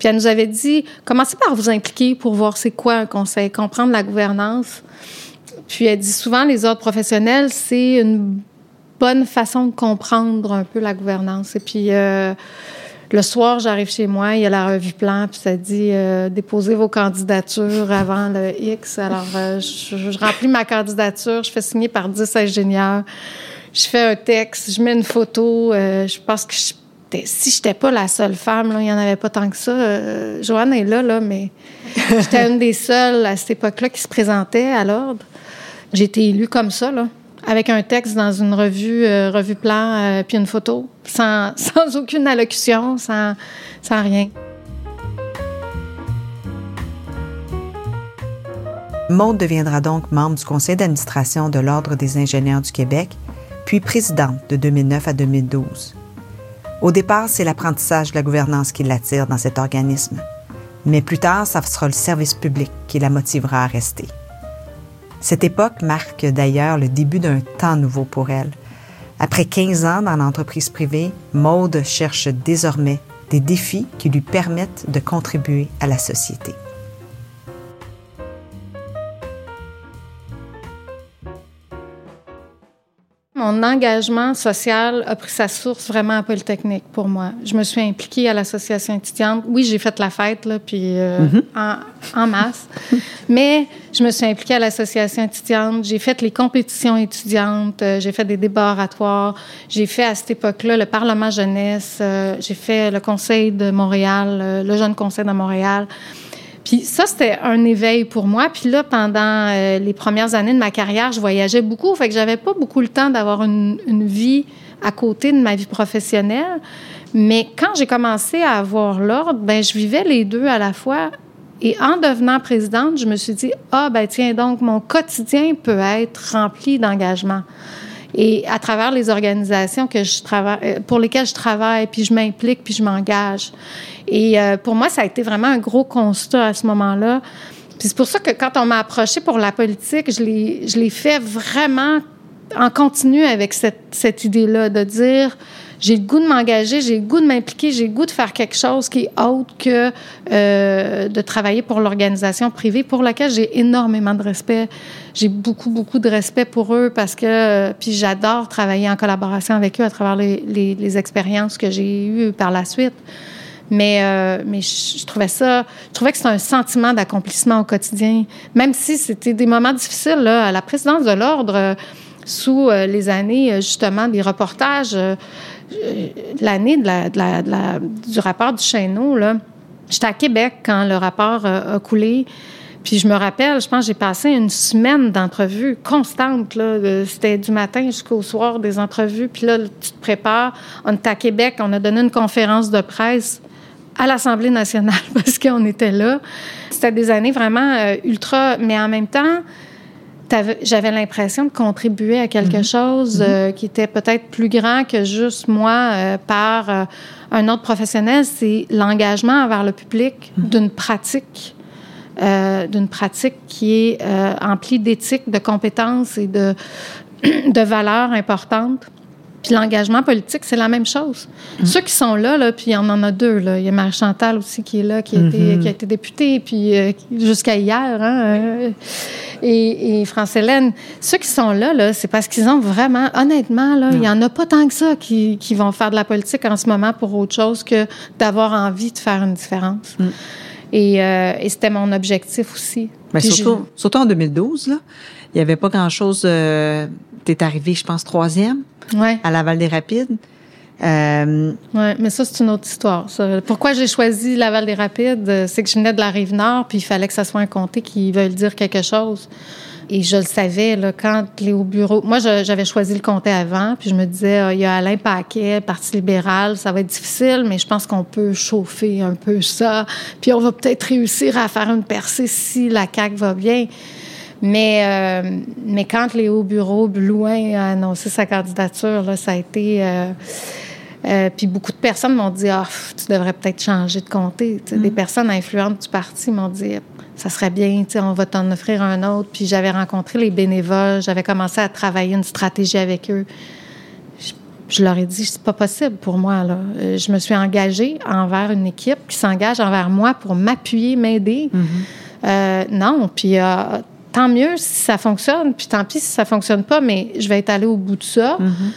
Puis elle nous avait dit, commencez par vous impliquer pour voir c'est quoi un conseil, comprendre la gouvernance. Puis elle dit souvent, les autres professionnels, c'est une bonne façon de comprendre un peu la gouvernance. Et puis, euh, le soir, j'arrive chez moi, il y a la revue plan, puis ça dit euh, déposez vos candidatures avant le X. Alors, euh, je, remplis ma candidature, je fais signer par 10 ingénieurs, je fais un texte, je mets une photo. je pense que je, si j'étais pas la seule femme, là, il y en avait pas tant que ça. Joanne est là, là, mais j'étais une des seules à cette époque-là qui se présentait à l'ordre. J'ai été élue comme ça, là avec un texte dans une revue, euh, revue plan, euh, puis une photo, sans, sans aucune allocution, sans, sans rien. Maude deviendra donc membre du conseil d'administration de l'Ordre des ingénieurs du Québec, puis présidente de 2009 à 2012. Au départ, c'est l'apprentissage de la gouvernance qui l'attire dans cet organisme. Mais plus tard, ça sera le service public qui la motivera à rester. Cette époque marque d'ailleurs le début d'un temps nouveau pour elle. Après 15 ans dans l'entreprise privée, Maude cherche désormais des défis qui lui permettent de contribuer à la société. Mon engagement social a pris sa source vraiment à Polytechnique pour moi. Je me suis impliquée à l'association étudiante. Oui, j'ai fait la fête, là, puis euh, en, en, masse. Mais je me suis impliquée à l'association étudiante. J'ai fait les compétitions étudiantes. Euh, j'ai fait des débats oratoires. J'ai fait à cette époque-là le Parlement jeunesse. Euh, j'ai fait le Conseil de Montréal, le Jeune Conseil de Montréal. Puis ça, c'était un éveil pour moi. Puis là, pendant euh, les premières années de ma carrière, je voyageais beaucoup. Fait que j'avais pas beaucoup le temps d'avoir une, vie à côté de ma vie professionnelle. Mais quand j'ai commencé à avoir l'ordre, ben je vivais les deux à la fois. Et en devenant présidente, je me suis dit, ah ben tiens donc, mon quotidien peut être rempli d'engagement. Et à travers les organisations que je travaille, euh, pour lesquelles je travaille, puis je m'implique, puis je m'engage. Et euh, pour moi, ça a été vraiment un gros constat à ce moment-là. Puis c'est pour ça que quand on m'a approché pour la politique, je l'ai, je l'ai fait vraiment en continu avec cette, cette idée-là de dire j'ai le goût de m'engager, j'ai le goût de m'impliquer, j'ai le goût de faire quelque chose qui est autre que euh, de travailler pour l'organisation privée pour laquelle j'ai énormément de respect. J'ai beaucoup, beaucoup de respect pour eux parce que, euh, puis j'adore travailler en collaboration avec eux à travers les, les, les expériences que j'ai eues par la suite. Mais, euh, mais je, trouvais ça, je trouvais que c'était un sentiment d'accomplissement au quotidien. Même si c'était des moments difficiles, là, à la présidence de l'Ordre, euh, sous euh, les années, justement, des reportages, l'année de la, de la, de la, du rapport du Chêneau, là, j'étais à Québec quand le rapport a coulé. Puis je me rappelle, je pense j'ai passé une semaine d'entrevues constantes. C'était du matin jusqu'au soir des entrevues. Puis là, tu te prépares. On est à Québec, on a donné une conférence de presse à l'Assemblée nationale parce qu'on était là. C'était des années vraiment euh, ultra, mais en même temps, j'avais l'impression de contribuer à quelque mm-hmm. chose euh, mm-hmm. qui était peut-être plus grand que juste moi euh, par un autre professionnel. C'est l'engagement envers le public mm-hmm. d'une pratique. d'une pratique qui est emplie d'éthique, de compétences et de, de valeurs importantes. Puis l'engagement politique, c'est la même chose. Mm. Ceux qui sont là, là, puis on en a deux. Là. Il y a Marie Chantal aussi qui est là, qui, a, été, mm-hmm. qui a été députée, puis euh, jusqu'à hier, hein, euh, et, et France-Hélène. Ceux qui sont là, là c'est parce qu'ils ont vraiment, honnêtement, là, il y en a pas tant que ça qui, qui, vont faire de la politique en ce moment pour autre chose que d'avoir envie de faire une différence. Mm. Et, euh, et c'était mon objectif aussi. Mais surtout, surtout en 2012, là, il n'y avait pas grand-chose. Euh, tu es arrivé, je pense, troisième ouais. à Laval des Rapides. Euh, oui, mais ça, c'est une autre histoire. Pourquoi j'ai choisi Laval des Rapides? C'est que je venais de la Rive-Nord, puis il fallait que ça soit un comté qui veuille dire quelque chose. Et je le savais, là, quand les au bureau. Moi, j'avais choisi le comté avant, puis je me disais, ah, il y a Alain Paquet, Parti libéral, ça va être difficile, mais je pense qu'on peut chauffer un peu ça. Puis on va peut-être réussir à faire une percée si la CAQ va bien. Mais, euh, mais quand Léo Bureau, loin, a annoncé sa candidature, là, ça a été... Euh, euh, puis beaucoup de personnes m'ont dit Ah, tu devrais peut-être changer de comté. Des mm. personnes influentes du parti m'ont dit Ça serait bien, on va t'en offrir un autre. Puis j'avais rencontré les bénévoles, j'avais commencé à travailler une stratégie avec eux. Je, leur ai dit C'est pas possible pour moi. Là. Je me suis engagée envers une équipe qui s'engage envers moi pour m'appuyer, m'aider. Mm-hmm. non, puis tant mieux si ça fonctionne, puis tant pis si ça fonctionne pas, mais je vais être allée au bout de ça. Mm-hmm.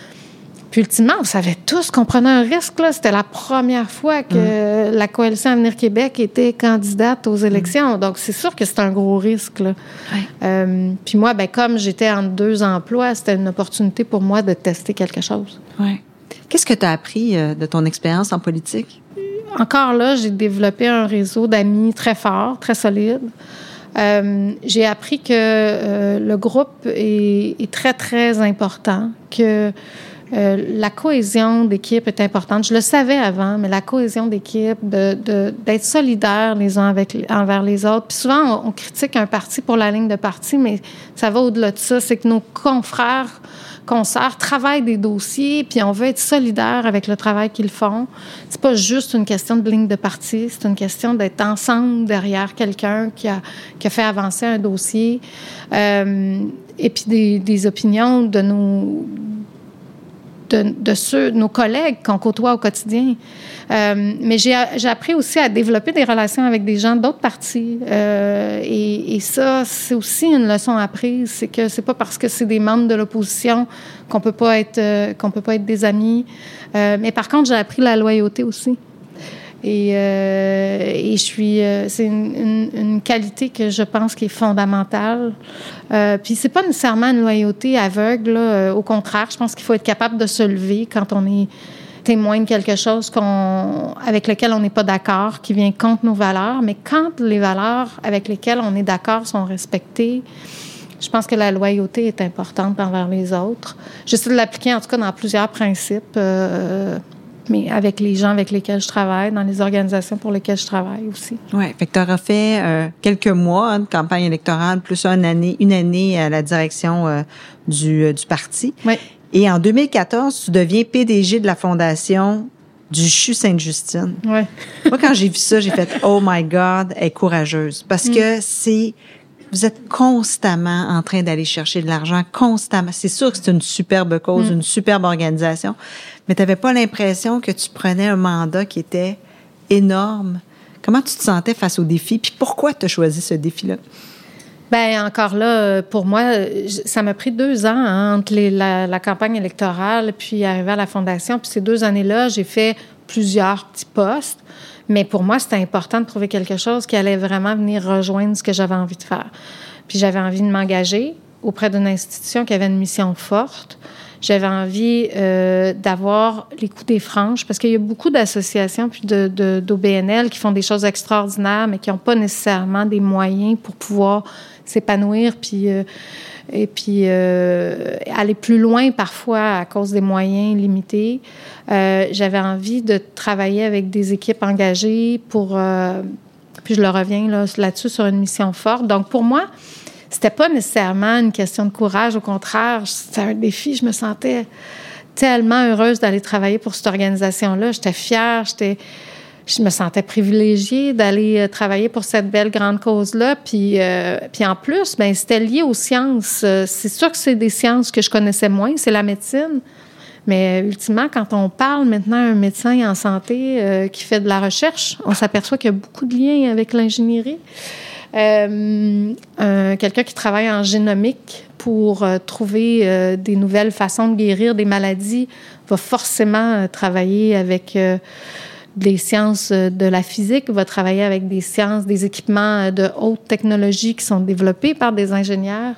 Puis ultimement, on savait tous qu'on prenait un risque. Là. C'était la première fois que mm. la coalition Avenir Québec était candidate aux élections. Donc, c'est sûr que c'est un gros risque. Là. Euh, puis moi, ben, comme j'étais en deux emplois, c'était une opportunité pour moi de tester quelque chose. Qu'est-ce que tu as appris euh, de ton expérience en politique? Encore là, j'ai développé un réseau d'amis très fort, très solide. Euh, j'ai appris que euh, le groupe est, très, très important, que euh, la cohésion d'équipe est importante. Je le savais avant, mais la cohésion d'équipe, d'être de, d'être solidaire les uns avec, envers les autres. Puis souvent, on, critique un parti pour la ligne de parti, mais ça va au-delà de ça. C'est que nos confrères concerts travaillent des dossiers, puis on veut être solidaire avec le travail qu'ils font. C'est pas juste une question de ligne de parti, c'est une question d'être ensemble derrière quelqu'un qui a, qui a fait avancer un dossier. Euh, et puis des, des opinions de nos de, ceux, nos collègues qu'on côtoie au quotidien. Euh, mais j'ai appris aussi à développer des relations avec des gens d'autres partis. Euh, et, et, ça, c'est aussi une leçon apprise. C'est que c'est pas parce que c'est des membres de l'opposition qu'on peut pas être euh, qu'on peut pas être des amis. Euh, mais par contre, j'ai appris la loyauté aussi. Et, euh, et, je suis, euh, c'est une, une, une, qualité que je pense qui est fondamentale. Euh, puis c'est pas nécessairement une loyauté aveugle. Là. Euh, au contraire, je pense qu'il faut être capable de se lever quand on est témoin de quelque chose qu'on, avec lequel on n'est pas d'accord, qui vient contre nos valeurs. Mais quand les valeurs avec lesquelles on est d'accord sont respectées, je pense que la loyauté est importante envers les autres. J'essaie de l'appliquer en tout cas dans plusieurs principes. Mais avec les gens avec lesquels je travaille, dans les organisations pour lesquelles je travaille aussi. Oui, fait que tu auras fait euh, quelques mois de campagne électorale, plus une année, une année à la direction euh, du, euh, du parti. Oui. Et en 2014, tu deviens PDG de la fondation du CHU Sainte-Justine. Oui. Moi, quand j'ai vu ça, j'ai fait « Oh my God, elle est courageuse ». Parce que c'est vous êtes constamment en train d'aller chercher de l'argent, constamment. C'est sûr que c'est une superbe cause, une superbe organisation, mais tu n'avais pas l'impression que tu prenais un mandat qui était énorme? Comment tu te sentais face au défi? Puis pourquoi tu as choisi ce défi-là? Ben encore là, pour moi, ça m'a pris deux ans hein, entre la, la, campagne électorale puis arriver à la fondation. Puis ces deux années-là, j'ai fait plusieurs petits postes. Mais pour moi, c'était important de trouver quelque chose qui allait vraiment venir rejoindre ce que j'avais envie de faire. Puis j'avais envie de m'engager auprès d'une institution qui avait une mission forte. J'avais envie euh, d'avoir les coups des franges parce qu'il y a beaucoup d'associations puis de, d'OBNL qui font des choses extraordinaires, mais qui n'ont pas nécessairement des moyens pour pouvoir s'épanouir puis euh, et puis euh, aller plus loin parfois à cause des moyens limités. J'avais envie de travailler avec des équipes engagées pour, puis je le reviens là, là-dessus sur une mission forte. Donc pour moi, c'était pas nécessairement une question de courage, au contraire, c'était un défi. Je me sentais tellement heureuse d'aller travailler pour cette organisation-là. J'étais fière, j'étais je me sentais privilégiée d'aller euh, travailler pour cette belle grande cause-là. Puis, euh, puis en plus, ben c'était lié aux sciences. Euh, c'est sûr que c'est des sciences que je connaissais moins, c'est la médecine. Mais ultimement, quand on parle maintenant à un médecin en santé qui fait de la recherche, on s'aperçoit qu'il y a beaucoup de liens avec l'ingénierie. Euh, Quelqu'un qui travaille en génomique pour trouver des nouvelles façons de guérir des maladies va forcément travailler avec des sciences euh, de la physique, va travailler avec des sciences, des équipements euh, de haute technologie qui sont développés par des ingénieurs.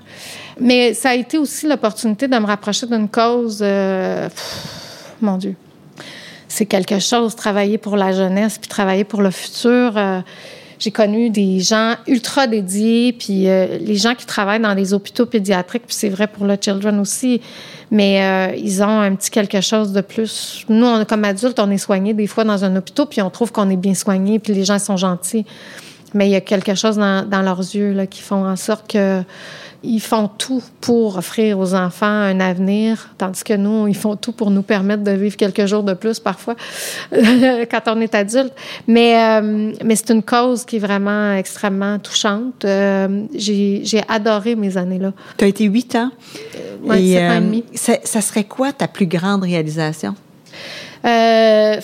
Mais ça a été aussi l'opportunité de me rapprocher d'une cause, euh, mon Dieu, c'est quelque chose, travailler pour la jeunesse, puis travailler pour le futur. J'ai connu des gens ultra dédiés, puis les gens qui travaillent dans les hôpitaux pédiatriques, puis c'est vrai pour le Children aussi, mais euh, ils ont un petit quelque chose de plus. Nous, on, comme adultes, on est soignés des fois dans un hôpital, puis on trouve qu'on est bien soigné, puis les gens sont gentils. Mais il y a quelque chose dans, dans leurs yeux là, qui font en sorte que ils font tout pour offrir aux enfants un avenir, tandis que nous, ils font tout pour nous permettre de vivre quelques jours de plus parfois quand on est adulte. Mais, euh, mais c'est une cause qui est vraiment extrêmement touchante. Euh, j'ai adoré mes années-là. Tu as été huit ans? Euh, oui, sept ans et demi. Ça, ça, serait quoi ta plus grande réalisation? ça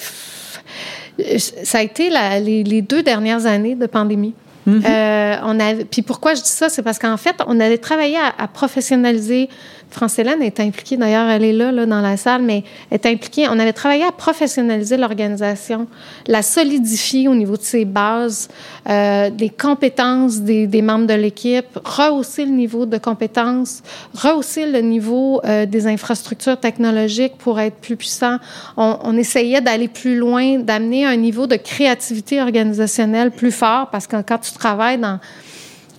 a été la, les, les deux dernières années de pandémie. Mm-hmm. Euh, on avait, puis pourquoi je dis ça, c'est parce qu'en fait, on avait travaillé à, à professionnaliser France-Hélène est impliquée, d'ailleurs, elle est là, là, dans la salle, mais est impliquée. On avait travaillé à professionnaliser l'organisation, la solidifier au niveau de ses bases, euh, des compétences des, des membres de l'équipe, rehausser le niveau de compétences, rehausser le niveau euh, des infrastructures technologiques pour être plus puissant. On, on essayait d'aller plus loin, d'amener un niveau de créativité organisationnelle plus fort, parce que quand tu travailles dans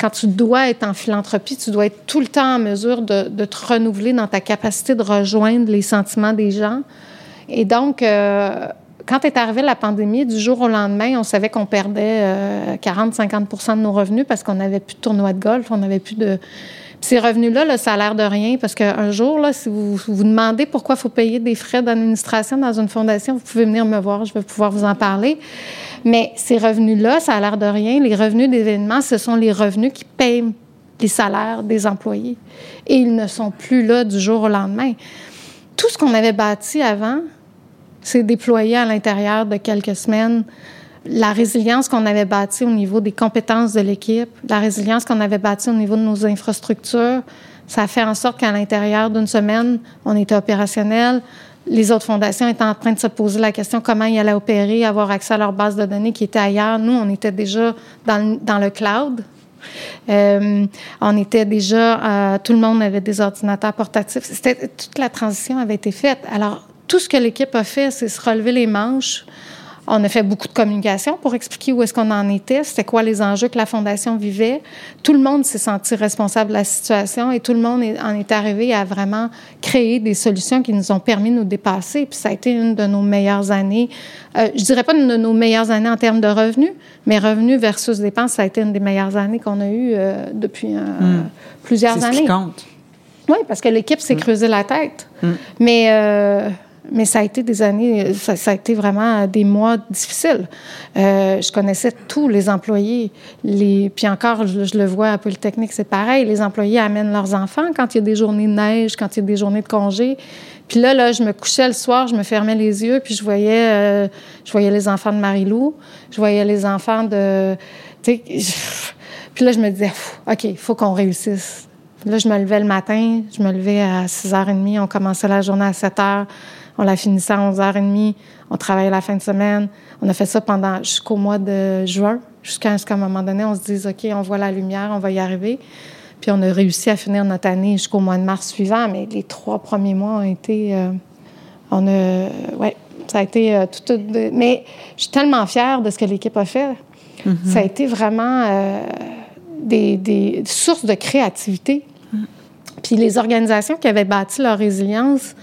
quand tu dois être en philanthropie, tu dois être tout le temps en mesure de, te renouveler dans ta capacité de rejoindre les sentiments des gens. Et donc, euh, quand est arrivée la pandémie, du jour au lendemain, on savait qu'on perdait euh, 40-50% de nos revenus parce qu'on n'avait plus de tournois de golf, on n'avait plus de ces revenus-là, a l'air de rien parce qu'un jour, si vous vous demandez pourquoi il faut payer des frais d'administration dans une fondation, vous pouvez venir me voir, je vais pouvoir vous en parler. Mais ces revenus-là, ça a l'air de rien. Les revenus d'événements, ce sont les revenus qui payent les salaires des employés. Et ils ne sont plus là du jour au lendemain. Tout ce qu'on avait bâti avant s'est déployé à l'intérieur de quelques semaines la résilience qu'on avait bâtie au niveau des compétences de l'équipe, la résilience qu'on avait bâtie au niveau de nos infrastructures, ça a fait en sorte qu'à l'intérieur d'une semaine, on était opérationnel. Les autres fondations étaient en train de se poser la question comment ils allaient opérer, avoir accès à leur base de données qui était ailleurs. Nous, on était déjà dans, le cloud. Euh, on était déjà, euh, tout le monde avait des ordinateurs portatifs. C'était, toute la transition avait été faite. Alors, tout ce que l'équipe a fait, c'est se relever les manches, On a fait beaucoup de communication pour expliquer où est-ce qu'on en était, c'était quoi les enjeux que la Fondation vivait. Tout le monde s'est senti responsable de la situation et tout le monde en est arrivé à vraiment créer des solutions qui nous ont permis de nous dépasser. Puis ça a été une de nos meilleures années. Euh, je dirais pas une de nos meilleures années en termes de revenus, mais revenus versus dépenses, ça a été une des meilleures années qu'on a eues euh, depuis euh, hmm. plusieurs années. C'est ce qui compte. Oui, parce que l'équipe s'est mm. creusé la tête. Mm. Mais, euh, mais ça a été des années, ça, a été vraiment des mois difficiles. Euh, je connaissais tous les employés. Puis encore, je, le vois à Polytechnique, c'est pareil. Les employés amènent leurs enfants quand il y a des journées de neige, quand il y a des journées de congé. Puis là, là, je me couchais le soir, je me fermais les yeux, puis je voyais, euh, je voyais les enfants de Marie-Lou, je voyais les enfants de... Puis là, je me disais, OK, il faut qu'on réussisse Là, je me levais le matin, je me levais à 6h30, on commençait la journée à 7h, on la finissait à 11h30, on travaillait la fin de semaine. On a fait ça pendant jusqu'au mois de juin, jusqu'à un moment donné, on se dise, OK, on voit la lumière, on va y arriver. Puis on a réussi à finir notre année jusqu'au mois de mars suivant, mais les trois premiers mois ont été... Euh, on a... Ouais, ça a été euh, tout... mais je suis tellement fière de ce que l'équipe a fait. Mm-hmm. Ça a été vraiment... Euh, des, des, sources de créativité. Puis les organisations qui avaient bâti leur résilience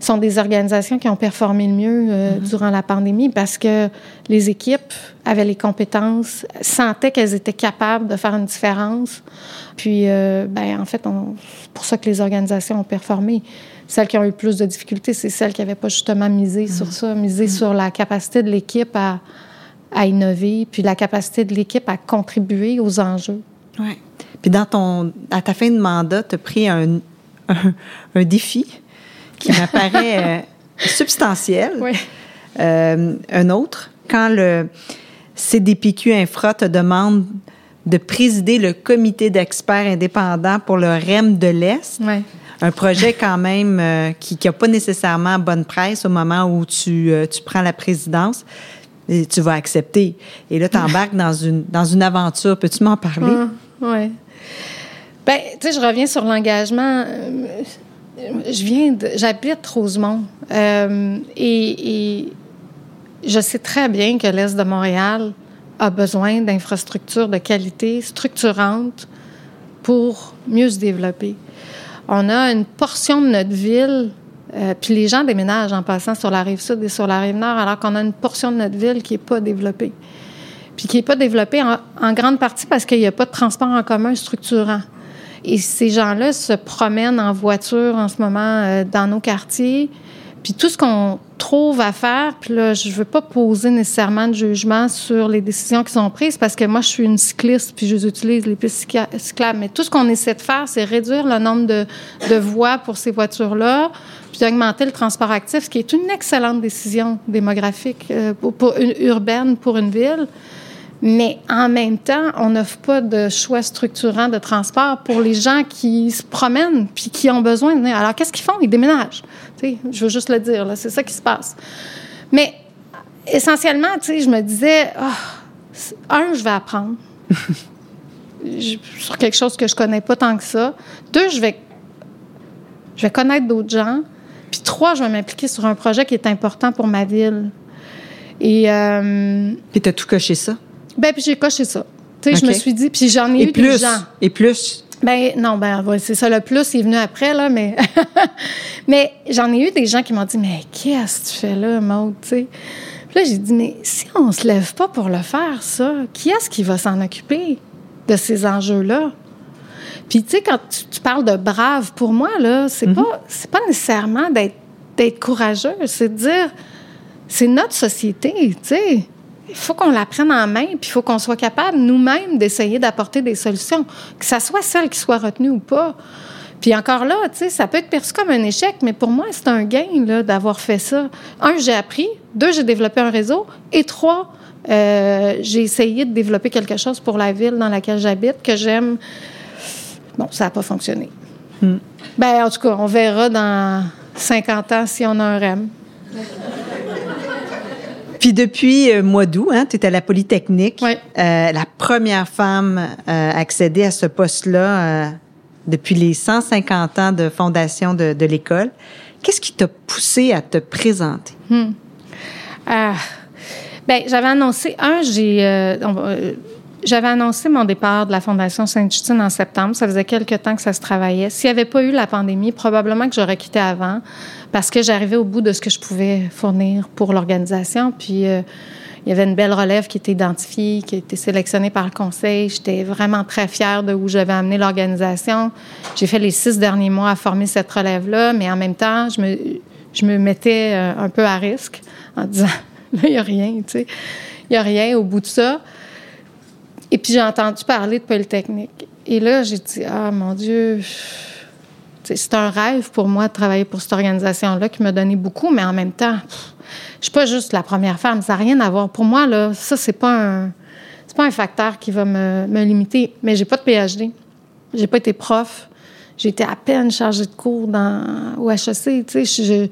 sont des organisations qui ont performé le mieux euh, mm-hmm. durant la pandémie parce que les équipes avaient les compétences, sentaient qu'elles étaient capables de faire une différence. Puis, euh, ben, en fait, c'est pour ça que les organisations ont performé. Celles qui ont eu plus de difficultés, c'est celles qui n'avaient pas justement misé sur mm-hmm. ça, misé mm-hmm. sur la capacité de l'équipe à, à innover, puis la capacité de l'équipe à contribuer aux enjeux. Oui. Puis dans ton, à ta fin de mandat, tu as pris un, un, défi qui m'apparaît euh, substantiel. Oui. Euh, un autre, quand le CDPQ Infra te demande de présider le comité d'experts indépendants pour le REM de l'Est. Un projet quand même euh, qui n'a pas nécessairement bonne presse au moment où tu, tu prends la présidence et tu vas accepter. Et là, tu embarques dans une, dans une aventure. Peux-tu m'en parler? Ah, oui. Bien, tu sais, je reviens sur l'engagement. Je viens. J'habite Rosemont. Euh, et, je sais très bien que l'Est de Montréal a besoin d'infrastructures de qualité structurantes pour mieux se développer. On a une portion de notre ville euh, puis les gens déménagent en passant sur la rive sud et sur la rive nord, alors qu'on a une portion de notre ville qui n'est pas développée. Puis qui n'est pas développée en, grande partie parce qu'il n'y a pas de transport en commun structurant. Et ces gens-là se promènent en voiture en ce moment euh, dans nos quartiers. Puis tout ce qu'on trouve à faire, puis là, je veux pas poser nécessairement de jugement sur les décisions qui sont prises parce que moi, je suis une cycliste, puis j'utilise les pistes cyclables. Mais tout ce qu'on essaie de faire, c'est réduire le nombre de, de voies pour ces voitures-là, puis d'augmenter le transport actif, ce qui est une excellente décision démographique euh, pour, une, urbaine pour une ville. Mais en même temps, on n'offre pas de choix structurant de transport pour les gens qui se promènent puis qui ont besoin de venir. Alors, qu'est-ce qu'ils font? Ils déménagent. je veux juste le dire, c'est ça qui se passe. Mais essentiellement, je me disais, oh, un, je vais apprendre sur quelque chose que je connais pas tant que ça. Deux, je vais, je vais connaître d'autres gens. Puis trois, je vais m'impliquer sur un projet qui est important pour ma ville. Et. Euh, puis tu as tout coché ça? Ben, puis j'ai coché ça. Tu sais, je me suis dit, puis j'en ai eu plus, des gens. Et plus? Ben non, ben c'est ça le plus, il est venu après là, mais mais j'en ai eu des gens qui m'ont dit mais qu'est-ce que tu fais là, Maud, tu sais? Puis là j'ai dit mais si on se lève pas pour le faire ça, qui est-ce qui va s'en occuper de ces enjeux-là? Puis tu sais quand tu, parles de brave pour moi là, c'est mm-hmm. pas c'est pas nécessairement d'être d'être courageux, c'est de dire c'est notre société, tu sais? Il faut qu'on la prenne en main, puis il faut qu'on soit capable nous-mêmes d'essayer d'apporter des solutions, que ça soit celle qui soit retenue ou pas. Puis encore là, tu sais, ça peut être perçu comme un échec, mais pour moi, c'est un gain là, d'avoir fait ça. Un, j'ai appris. Deux, j'ai développé un réseau. Et trois, euh, j'ai essayé de développer quelque chose pour la ville dans laquelle j'habite que j'aime. Bon, ça n'a pas fonctionné. Hmm. Ben, en tout cas, on verra dans 50 ans si on a un REM. Puis depuis euh, mois d'août, hein, tu es à la Polytechnique. Euh, la première femme euh, à accéder à ce poste-là depuis les 150 ans de fondation de, l'école. Qu'est-ce qui t'a poussé à te présenter? Hmm. Ah. Bien, j'avais annoncé, un, j'ai, euh, euh, j'avais annoncé mon départ de la Fondation Sainte-Justine en septembre. Ça faisait quelques temps que ça se travaillait. S'il n'y avait pas eu la pandémie, probablement que j'aurais quitté avant parce que j'arrivais au bout de ce que je pouvais fournir pour l'organisation. Puis, euh, il y avait une belle relève qui était identifiée, qui a été sélectionnée par le conseil. J'étais vraiment très fière de où j'avais amené l'organisation. J'ai fait les six derniers mois à former cette relève-là, mais en même temps, je me, je me mettais un peu à risque en disant il n'y a rien, tu sais. Il n'y a rien au bout de ça. Et puis, j'ai entendu parler de Polytechnique. Et là, j'ai dit, ah, mon Dieu, c'est un rêve pour moi de travailler pour cette organisation-là qui m'a donné beaucoup, mais en même temps, je suis pas juste la première femme. Ça n'a rien à voir. Pour moi, là, ça, c'est pas un, pas un facteur qui va me, me limiter. Mais j'ai pas de PhD. J'ai pas été prof. J'ai été à peine chargée de cours dans, au HEC. Tu sais,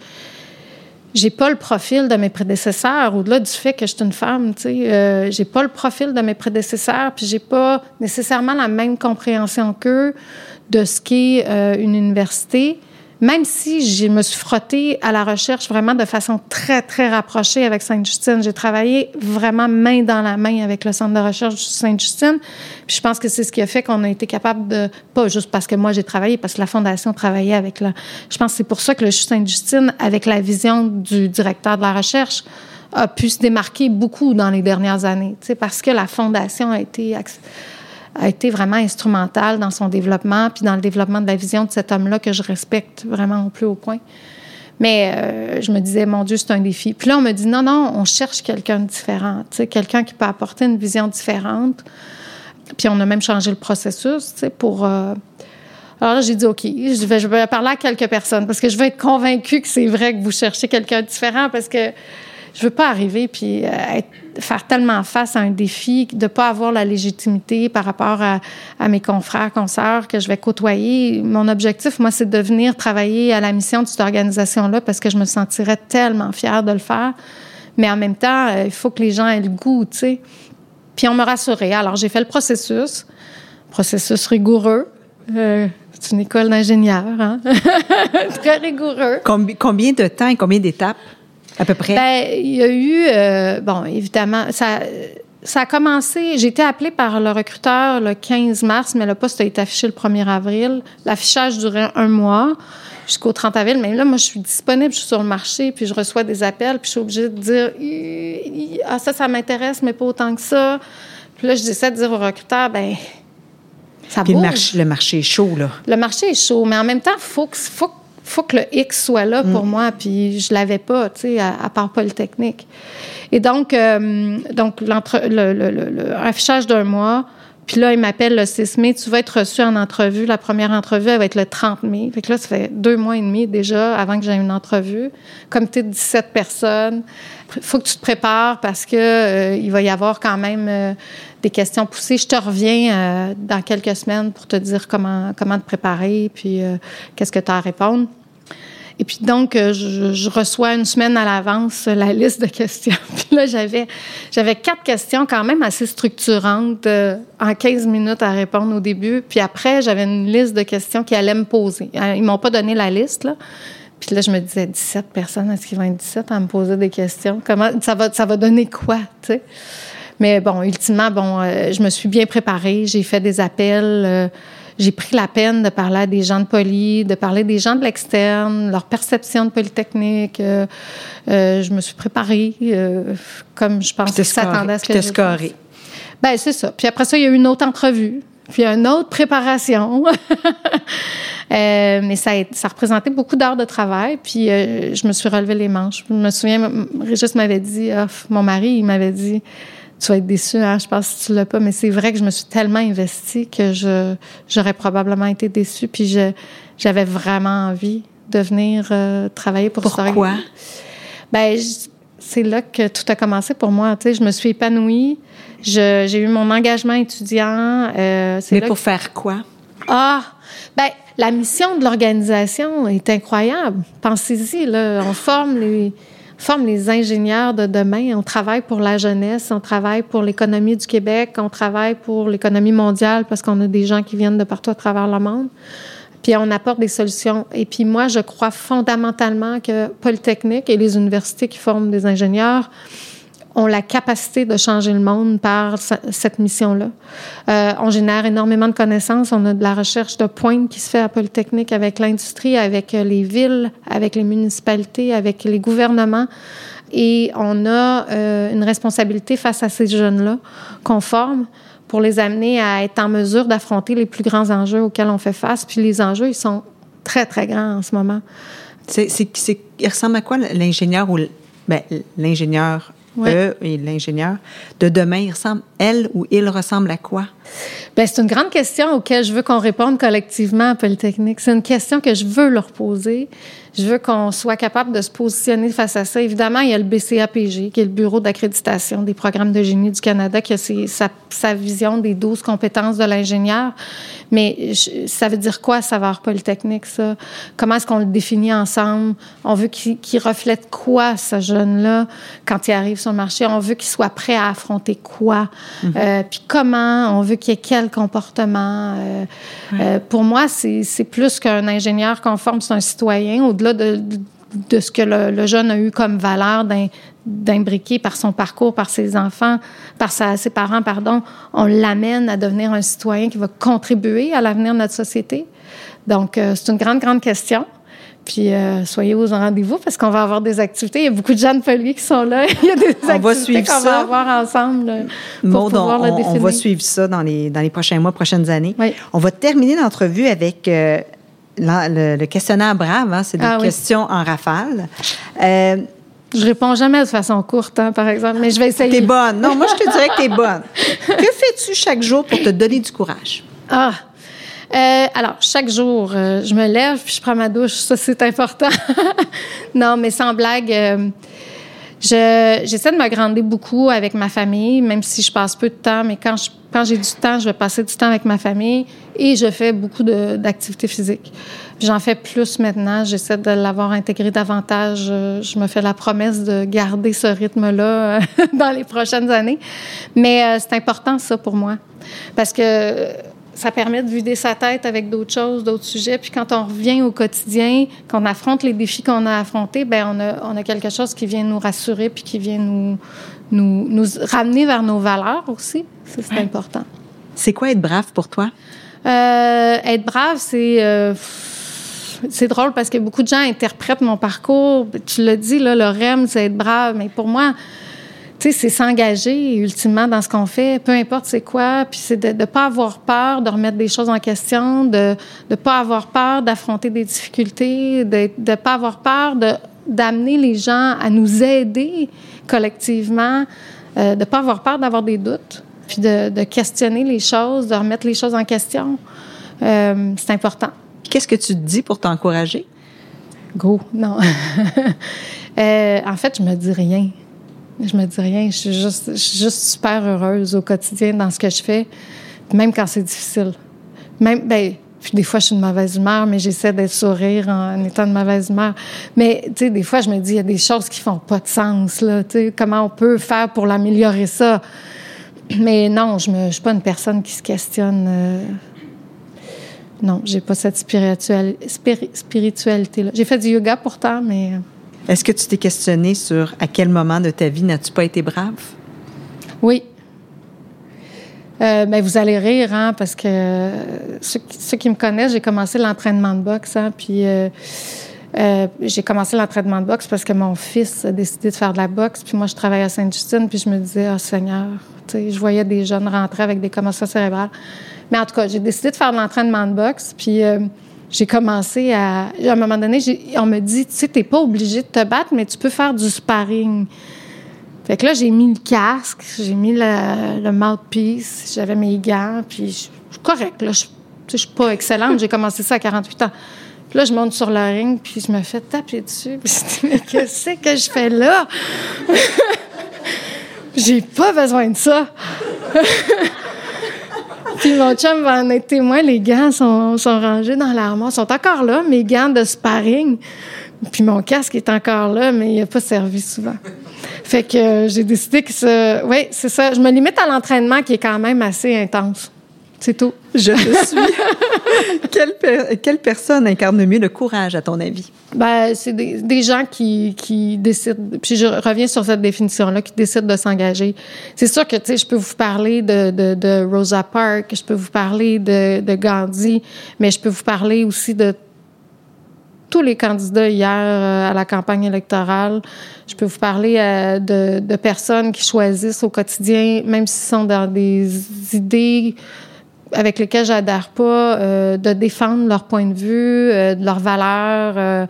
j'ai pas le profil de mes prédécesseurs, au-delà du fait que je suis une femme, tu sais, euh, j'ai pas le profil de mes prédécesseurs, puis j'ai pas nécessairement la même compréhension qu'eux de ce qu'est euh, une université même si je me suis frottée à la recherche vraiment de façon très, très rapprochée avec Sainte-Justine. J'ai travaillé vraiment main dans la main avec le Centre de recherche Sainte-Justine. Je pense que c'est ce qui a fait qu'on a été capable de, pas juste parce que moi j'ai travaillé, parce que la Fondation travaillait avec la... Je pense que c'est pour ça que le CHU Sainte-Justine, avec la vision du directeur de la recherche, a pu se démarquer beaucoup dans les dernières années, parce que la Fondation a été a été vraiment instrumental dans son développement, puis dans le développement de la vision de cet homme-là que je respecte vraiment au plus haut point. Mais euh, je me disais, mon Dieu, c'est un défi. Puis là, on me dit, non, non, on cherche quelqu'un de différent, quelqu'un qui peut apporter une vision différente. Puis on a même changé le processus, pour... Euh, alors j'ai dit, OK, je vais, je vais parler à quelques personnes parce que je veux être convaincue que c'est vrai que vous cherchez quelqu'un de différent parce que je veux pas arriver puis euh, faire tellement face à un défi de pas avoir la légitimité par rapport à, mes confrères, consoeurs que je vais côtoyer. Mon objectif, moi, c'est de venir travailler à la mission de cette organisation-là parce que je me sentirais tellement fière de le faire. Mais en même temps, euh, il faut que les gens aient le goût, tu sais. Puis on me rassurait. Alors, j'ai fait le processus, processus rigoureux. Euh, c'est une école d'ingénieur, hein? Très rigoureux. Combien de temps et combien d'étapes? À peu près? Ben, il y a eu, euh, bon, évidemment, ça, ça a commencé, j'ai été appelée par le recruteur le 15 mars, mais le poste a été affiché le 1er avril. L'affichage durait un mois jusqu'au 30 avril. Mais là, moi, je suis disponible, je suis sur le marché, puis je reçois des appels, puis je suis obligée de dire Ah, ça, ça m'intéresse, mais pas autant que ça. Puis là, je j'essaie de dire au recruteur ben ça puis Le marché, le marché est chaud, là. Le marché est chaud, mais en même temps, il faut que, faut que le X soit là pour mm. moi, puis je l'avais pas, tu sais, à, part Polytechnique. Et donc, euh, donc le, le, le, affichage d'un mois, puis là, il m'appelle le 6 mai, tu vas être reçu en entrevue. La première entrevue, elle va être le 30 mai. Fait que là, ça fait deux mois et demi déjà avant que j'aie une entrevue. Comité de 17 personnes. Faut que tu te prépares parce que euh, il va y avoir quand même euh, des questions poussées. Je te reviens dans quelques semaines pour te dire comment, comment te préparer, puis qu'est-ce que tu as à répondre. Et puis donc, euh, je, reçois une semaine à l'avance la liste de questions. puis là, j'avais, j'avais quatre questions quand même assez structurantes euh, en 15 minutes à répondre au début. Puis après, j'avais une liste de questions qui allaient me poser. Euh, ils m'ont pas donné la liste, là. Puis là, je me disais, 17 personnes, est-ce qu'ils vont être 17 à me poser des questions? Comment, ça va, ça va donner quoi, tu sais? Mais bon, ultimement, bon, je me suis bien préparée. J'ai fait des appels j'ai pris la peine de parler à des gens de Poly, de parler des gens de l'externe, leur perception de Polytechnique. Euh, euh, je me suis préparée euh, comme je pense que s'attendait à ce que je scoré. Ben c'est ça. Puis après ça, il y a eu une autre entrevue, puis une autre préparation. mais ça, a, ça représentait beaucoup d'heures de travail. Puis je me suis relevé les manches. Je me souviens, Régis m'avait dit, ah, mon mari, il m'avait dit tu vas être déçu, hein, je pense que tu l'as pas, mais c'est vrai que je me suis tellement investie que je j'aurais probablement été déçue, puis j'avais vraiment envie de venir euh, travailler pour Pourquoi? Ben, c'est là que tout a commencé pour moi. Tu sais, je me suis épanouie. J'ai eu mon engagement étudiant. Euh, mais pour faire quoi? Ah, ben, la mission de l'organisation est incroyable. Pensez-y, là, on forme les forme les ingénieurs de demain. On travaille pour la jeunesse, on travaille pour l'économie du Québec, on travaille pour l'économie mondiale parce qu'on a des gens qui viennent de partout à travers le monde. Puis on apporte des solutions. Et puis moi, je crois fondamentalement que Polytechnique et les universités qui forment des ingénieurs ont la capacité de changer le monde par cette mission-là. Euh, on génère énormément de connaissances. On a de la recherche de pointe qui se fait à Polytechnique avec l'industrie, avec les villes, avec les municipalités, avec les gouvernements. Et on a euh, une responsabilité face à ces jeunes-là qu'on forme pour les amener à être en mesure d'affronter les plus grands enjeux auxquels on fait face. Puis les enjeux, ils sont très, très grands en ce moment. C'est, c'est, il ressemble à quoi l'ingénieur ou ben, l'ingénieur eux et l'ingénieur de demain, il ressemble, elle ou il ressemble à quoi? Bien, c'est une grande question auquel je veux qu'on réponde collectivement à Polytechnique. C'est une question que je veux leur poser. Je veux qu'on soit capable de se positionner face à ça. Évidemment, il y a le BCAPG, qui est le Bureau d'accréditation des programmes de génie du Canada, qui a sa, sa vision des 12 compétences de l'ingénieur. Mais ça veut dire quoi, savoir Polytechnique, ça? Comment est-ce qu'on le définit ensemble? On veut qu'il reflète quoi, ce jeune-là, quand il arrive sur le marché? On veut qu'il soit prêt à affronter quoi? Mm-hmm. euh, puis comment? On veut qu'il y ait quel comportement? Euh, euh, pour moi, c'est plus qu'un ingénieur conforme, c'est un citoyen. Au de, de ce que le, jeune a eu comme valeur d'imbriquer par son parcours, par ses enfants, par ses parents, pardon, on l'amène à devenir un citoyen qui va contribuer à l'avenir de notre société. Donc, euh, c'est une grande, grande question. Puis, euh, soyez aux rendez-vous parce qu'on va avoir des activités. Il y a beaucoup de de Poly qui sont là. Il y a des on activités qu'on va avoir ensemble pour pouvoir on, on, va suivre ça dans les, dans les prochains mois, prochaines années. On va terminer l'entrevue avec euh, le, questionnaire brave, hein, c'est des ah questions en rafale. Euh, je réponds jamais de façon courte, hein, par exemple, mais je vais essayer. T'es bonne. Non, moi, je te dirais que t'es bonne. que fais-tu chaque jour pour te donner du courage? Ah! Euh, alors, chaque jour, euh, je me lève puis je prends ma douche. Ça, c'est important. non, mais sans blague, euh, j'essaie de me grandir beaucoup avec ma famille, même si je passe peu de temps, mais quand je quand j'ai du temps, je vais passer du temps avec ma famille et je fais beaucoup d'activités physiques. J'en fais plus maintenant. J'essaie de l'avoir intégré davantage. Je me fais la promesse de garder ce rythme-là dans les prochaines années. Mais c'est important, ça, pour moi. Parce que ça permet de vider sa tête avec d'autres choses, d'autres sujets. Puis quand on revient au quotidien, qu'on affronte les défis qu'on a affrontés, ben on a, on a quelque chose qui vient nous rassurer puis qui vient nous, nous, nous ramener vers nos valeurs aussi. c'est important. C'est quoi être brave pour toi? Euh, être brave, c'est... Euh, c'est drôle parce que beaucoup de gens interprètent mon parcours. Tu l'as dit, là, le REM, c'est être brave. Mais pour moi, sais, c'est s'engager ultimement dans ce qu'on fait, peu importe c'est quoi. Puis c'est de ne pas avoir peur de remettre des choses en question, de ne pas avoir peur d'affronter des difficultés, de ne pas avoir peur d'amener les gens à nous aider collectivement, euh, de ne pas avoir peur d'avoir des doutes, puis de, questionner les choses, de remettre les choses en question. Euh, c'est important. Qu'est-ce que tu te dis pour t'encourager? Go, non. Euh, en fait, je me dis rien. Je me dis rien. Je suis juste, super heureuse au quotidien dans ce que je fais, même quand c'est difficile. Même, ben, puis des fois, je suis de mauvaise humeur, mais j'essaie d'être sourire en étant de mauvaise humeur. Mais, tu sais, des fois, je me dis, il y a des choses qui font pas de sens, là. Tu sais, comment on peut faire pour l'améliorer ça? Mais non, je ne suis pas une personne qui se questionne. Euh... Non, j'ai pas cette spiritualité-là. J'ai fait du yoga pourtant, mais... Euh, Est-ce que tu t'es questionné sur à quel moment de ta vie n'as-tu pas été brave? Oui, euh, ben, vous allez rire, hein, parce que ceux, qui me connaissent, j'ai commencé l'entraînement de boxe, hein, puis euh, euh, j'ai commencé l'entraînement de boxe parce que mon fils a décidé de faire de la boxe, puis moi, je travaillais à Sainte-Justine, puis je me disais, oh Seigneur, je voyais des jeunes rentrer avec des commotions cérébrales. Mais en tout cas, j'ai décidé de faire de l'entraînement de boxe, puis j'ai commencé à... À un moment donné, on me dit, tu sais, t'es pas obligé de te battre, mais tu peux faire du sparring. Fait que là, j'ai mis le casque, j'ai mis le, le mouthpiece, j'avais mes gants, puis je suis correct. Là, je, je suis pas excellente, j'ai commencé ça à 48 ans. Puis là, je monte sur le ring, puis je me fais taper dessus. Puis mais qu'est-ce que je fais là? j'ai pas besoin de ça. puis mon chum va en être témoin, les gants sont, sont rangés dans l'armoire, sont encore là, mes gants de sparring. Puis mon casque est encore là, mais il n'a pas servi souvent. Fait que euh, j'ai décidé que ça. Oui, c'est ça. Je me limite à l'entraînement qui est quand même assez intense. C'est tout. Je te suis. quelle, quelle, personne incarne le mieux le courage, à ton avis? Ben, c'est des, des, gens qui, qui décident, puis je reviens sur cette définition-là, qui décident de s'engager. C'est sûr que, tu sais, je peux vous parler de, de, de, Rosa Parks, je peux vous parler de, de Gandhi, mais je peux vous parler aussi de tous les candidats hier euh, à la campagne électorale. Je peux vous parler euh, de, de personnes qui choisissent au quotidien, même s'ils sont dans des idées avec lesquels j'adhère pas, euh, de défendre leur point de vue, euh, de leurs valeurs, euh,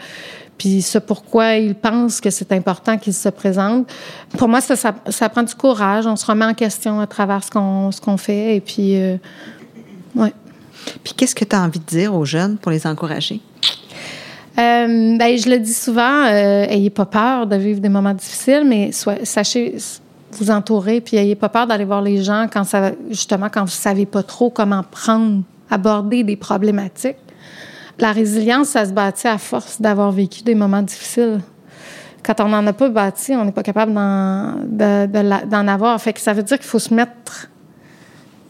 puis ce pourquoi ils pensent que c'est important qu'ils se présentent. Pour moi, ça, ça, ça, prend du courage. On se remet en question à travers ce qu'on ce qu'on fait, et puis ouais. Puis qu'est-ce que tu as envie de dire aux jeunes pour les encourager? Euh, ben, je le dis souvent, euh, ayez pas peur de vivre des moments difficiles, mais soit, sachez, vous entourer, puis ayez pas peur d'aller voir les gens quand ça, justement, quand vous savez pas trop comment prendre, aborder des problématiques. La résilience, ça se bâtit à force d'avoir vécu des moments difficiles. Quand on n'en a pas bâti, on n'est pas capable d'en, de, de, d'en avoir. Fait que ça veut dire qu'il faut se mettre,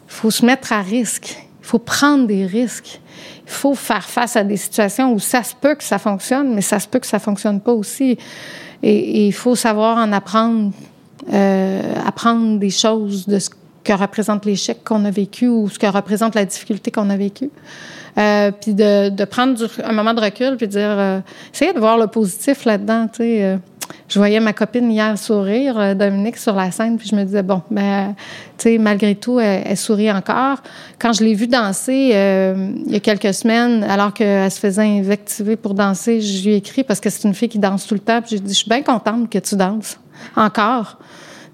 faut se mettre à risque. Il faut prendre des risques. Il faut faire face à des situations où ça se peut que ça fonctionne, mais ça se peut que ça fonctionne pas aussi. Et il faut savoir en apprendre euh, apprendre des choses de ce que représente l'échec qu'on a vécu ou ce que représente la difficulté qu'on a vécu. Euh, puis de, prendre un moment de recul puis de dire, euh, essayer de voir le positif là-dedans. Tu sais, euh, je voyais ma copine hier sourire, Dominique, sur la scène, puis je me disais, bon, ben, tu sais, malgré tout, elle, sourit encore. Quand je l'ai vue danser il y a quelques semaines, alors qu'elle se faisait invectiver pour danser, je lui ai écrit parce que c'est une fille qui danse tout le temps, puis j'ai dit, je suis bien contente que tu danses encore.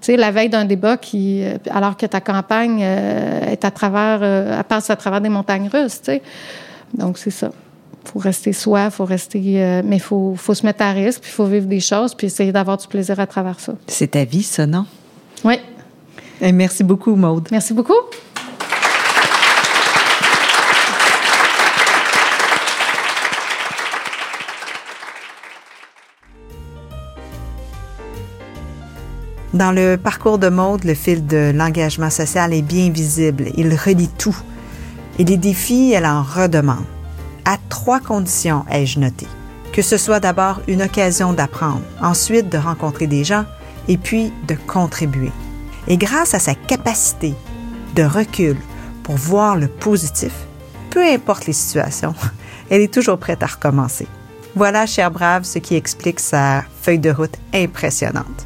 Tu sais, la veille d'un débat qui, alors que ta campagne euh, est à travers, euh, elle passe à travers des montagnes russes, tu sais. Donc, c'est ça. faut rester soi, faut rester, euh, mais faut, faut se mettre à risque, puis faut vivre des choses, puis essayer d'avoir du plaisir à travers ça. C'est ta vie, ça, non? Oui. Et merci beaucoup, Maude. Merci beaucoup. Dans le parcours de Maude, le fil de l'engagement social est bien visible. Il relie tout. Et les défis, elle en redemande. À trois conditions, ai-je noté. Que ce soit d'abord une occasion d'apprendre, ensuite de rencontrer des gens, et puis de contribuer. Et grâce à sa capacité de recul pour voir le positif, peu importe les situations, elle est toujours prête à recommencer. Voilà, cher Brave, ce qui explique sa feuille de route impressionnante.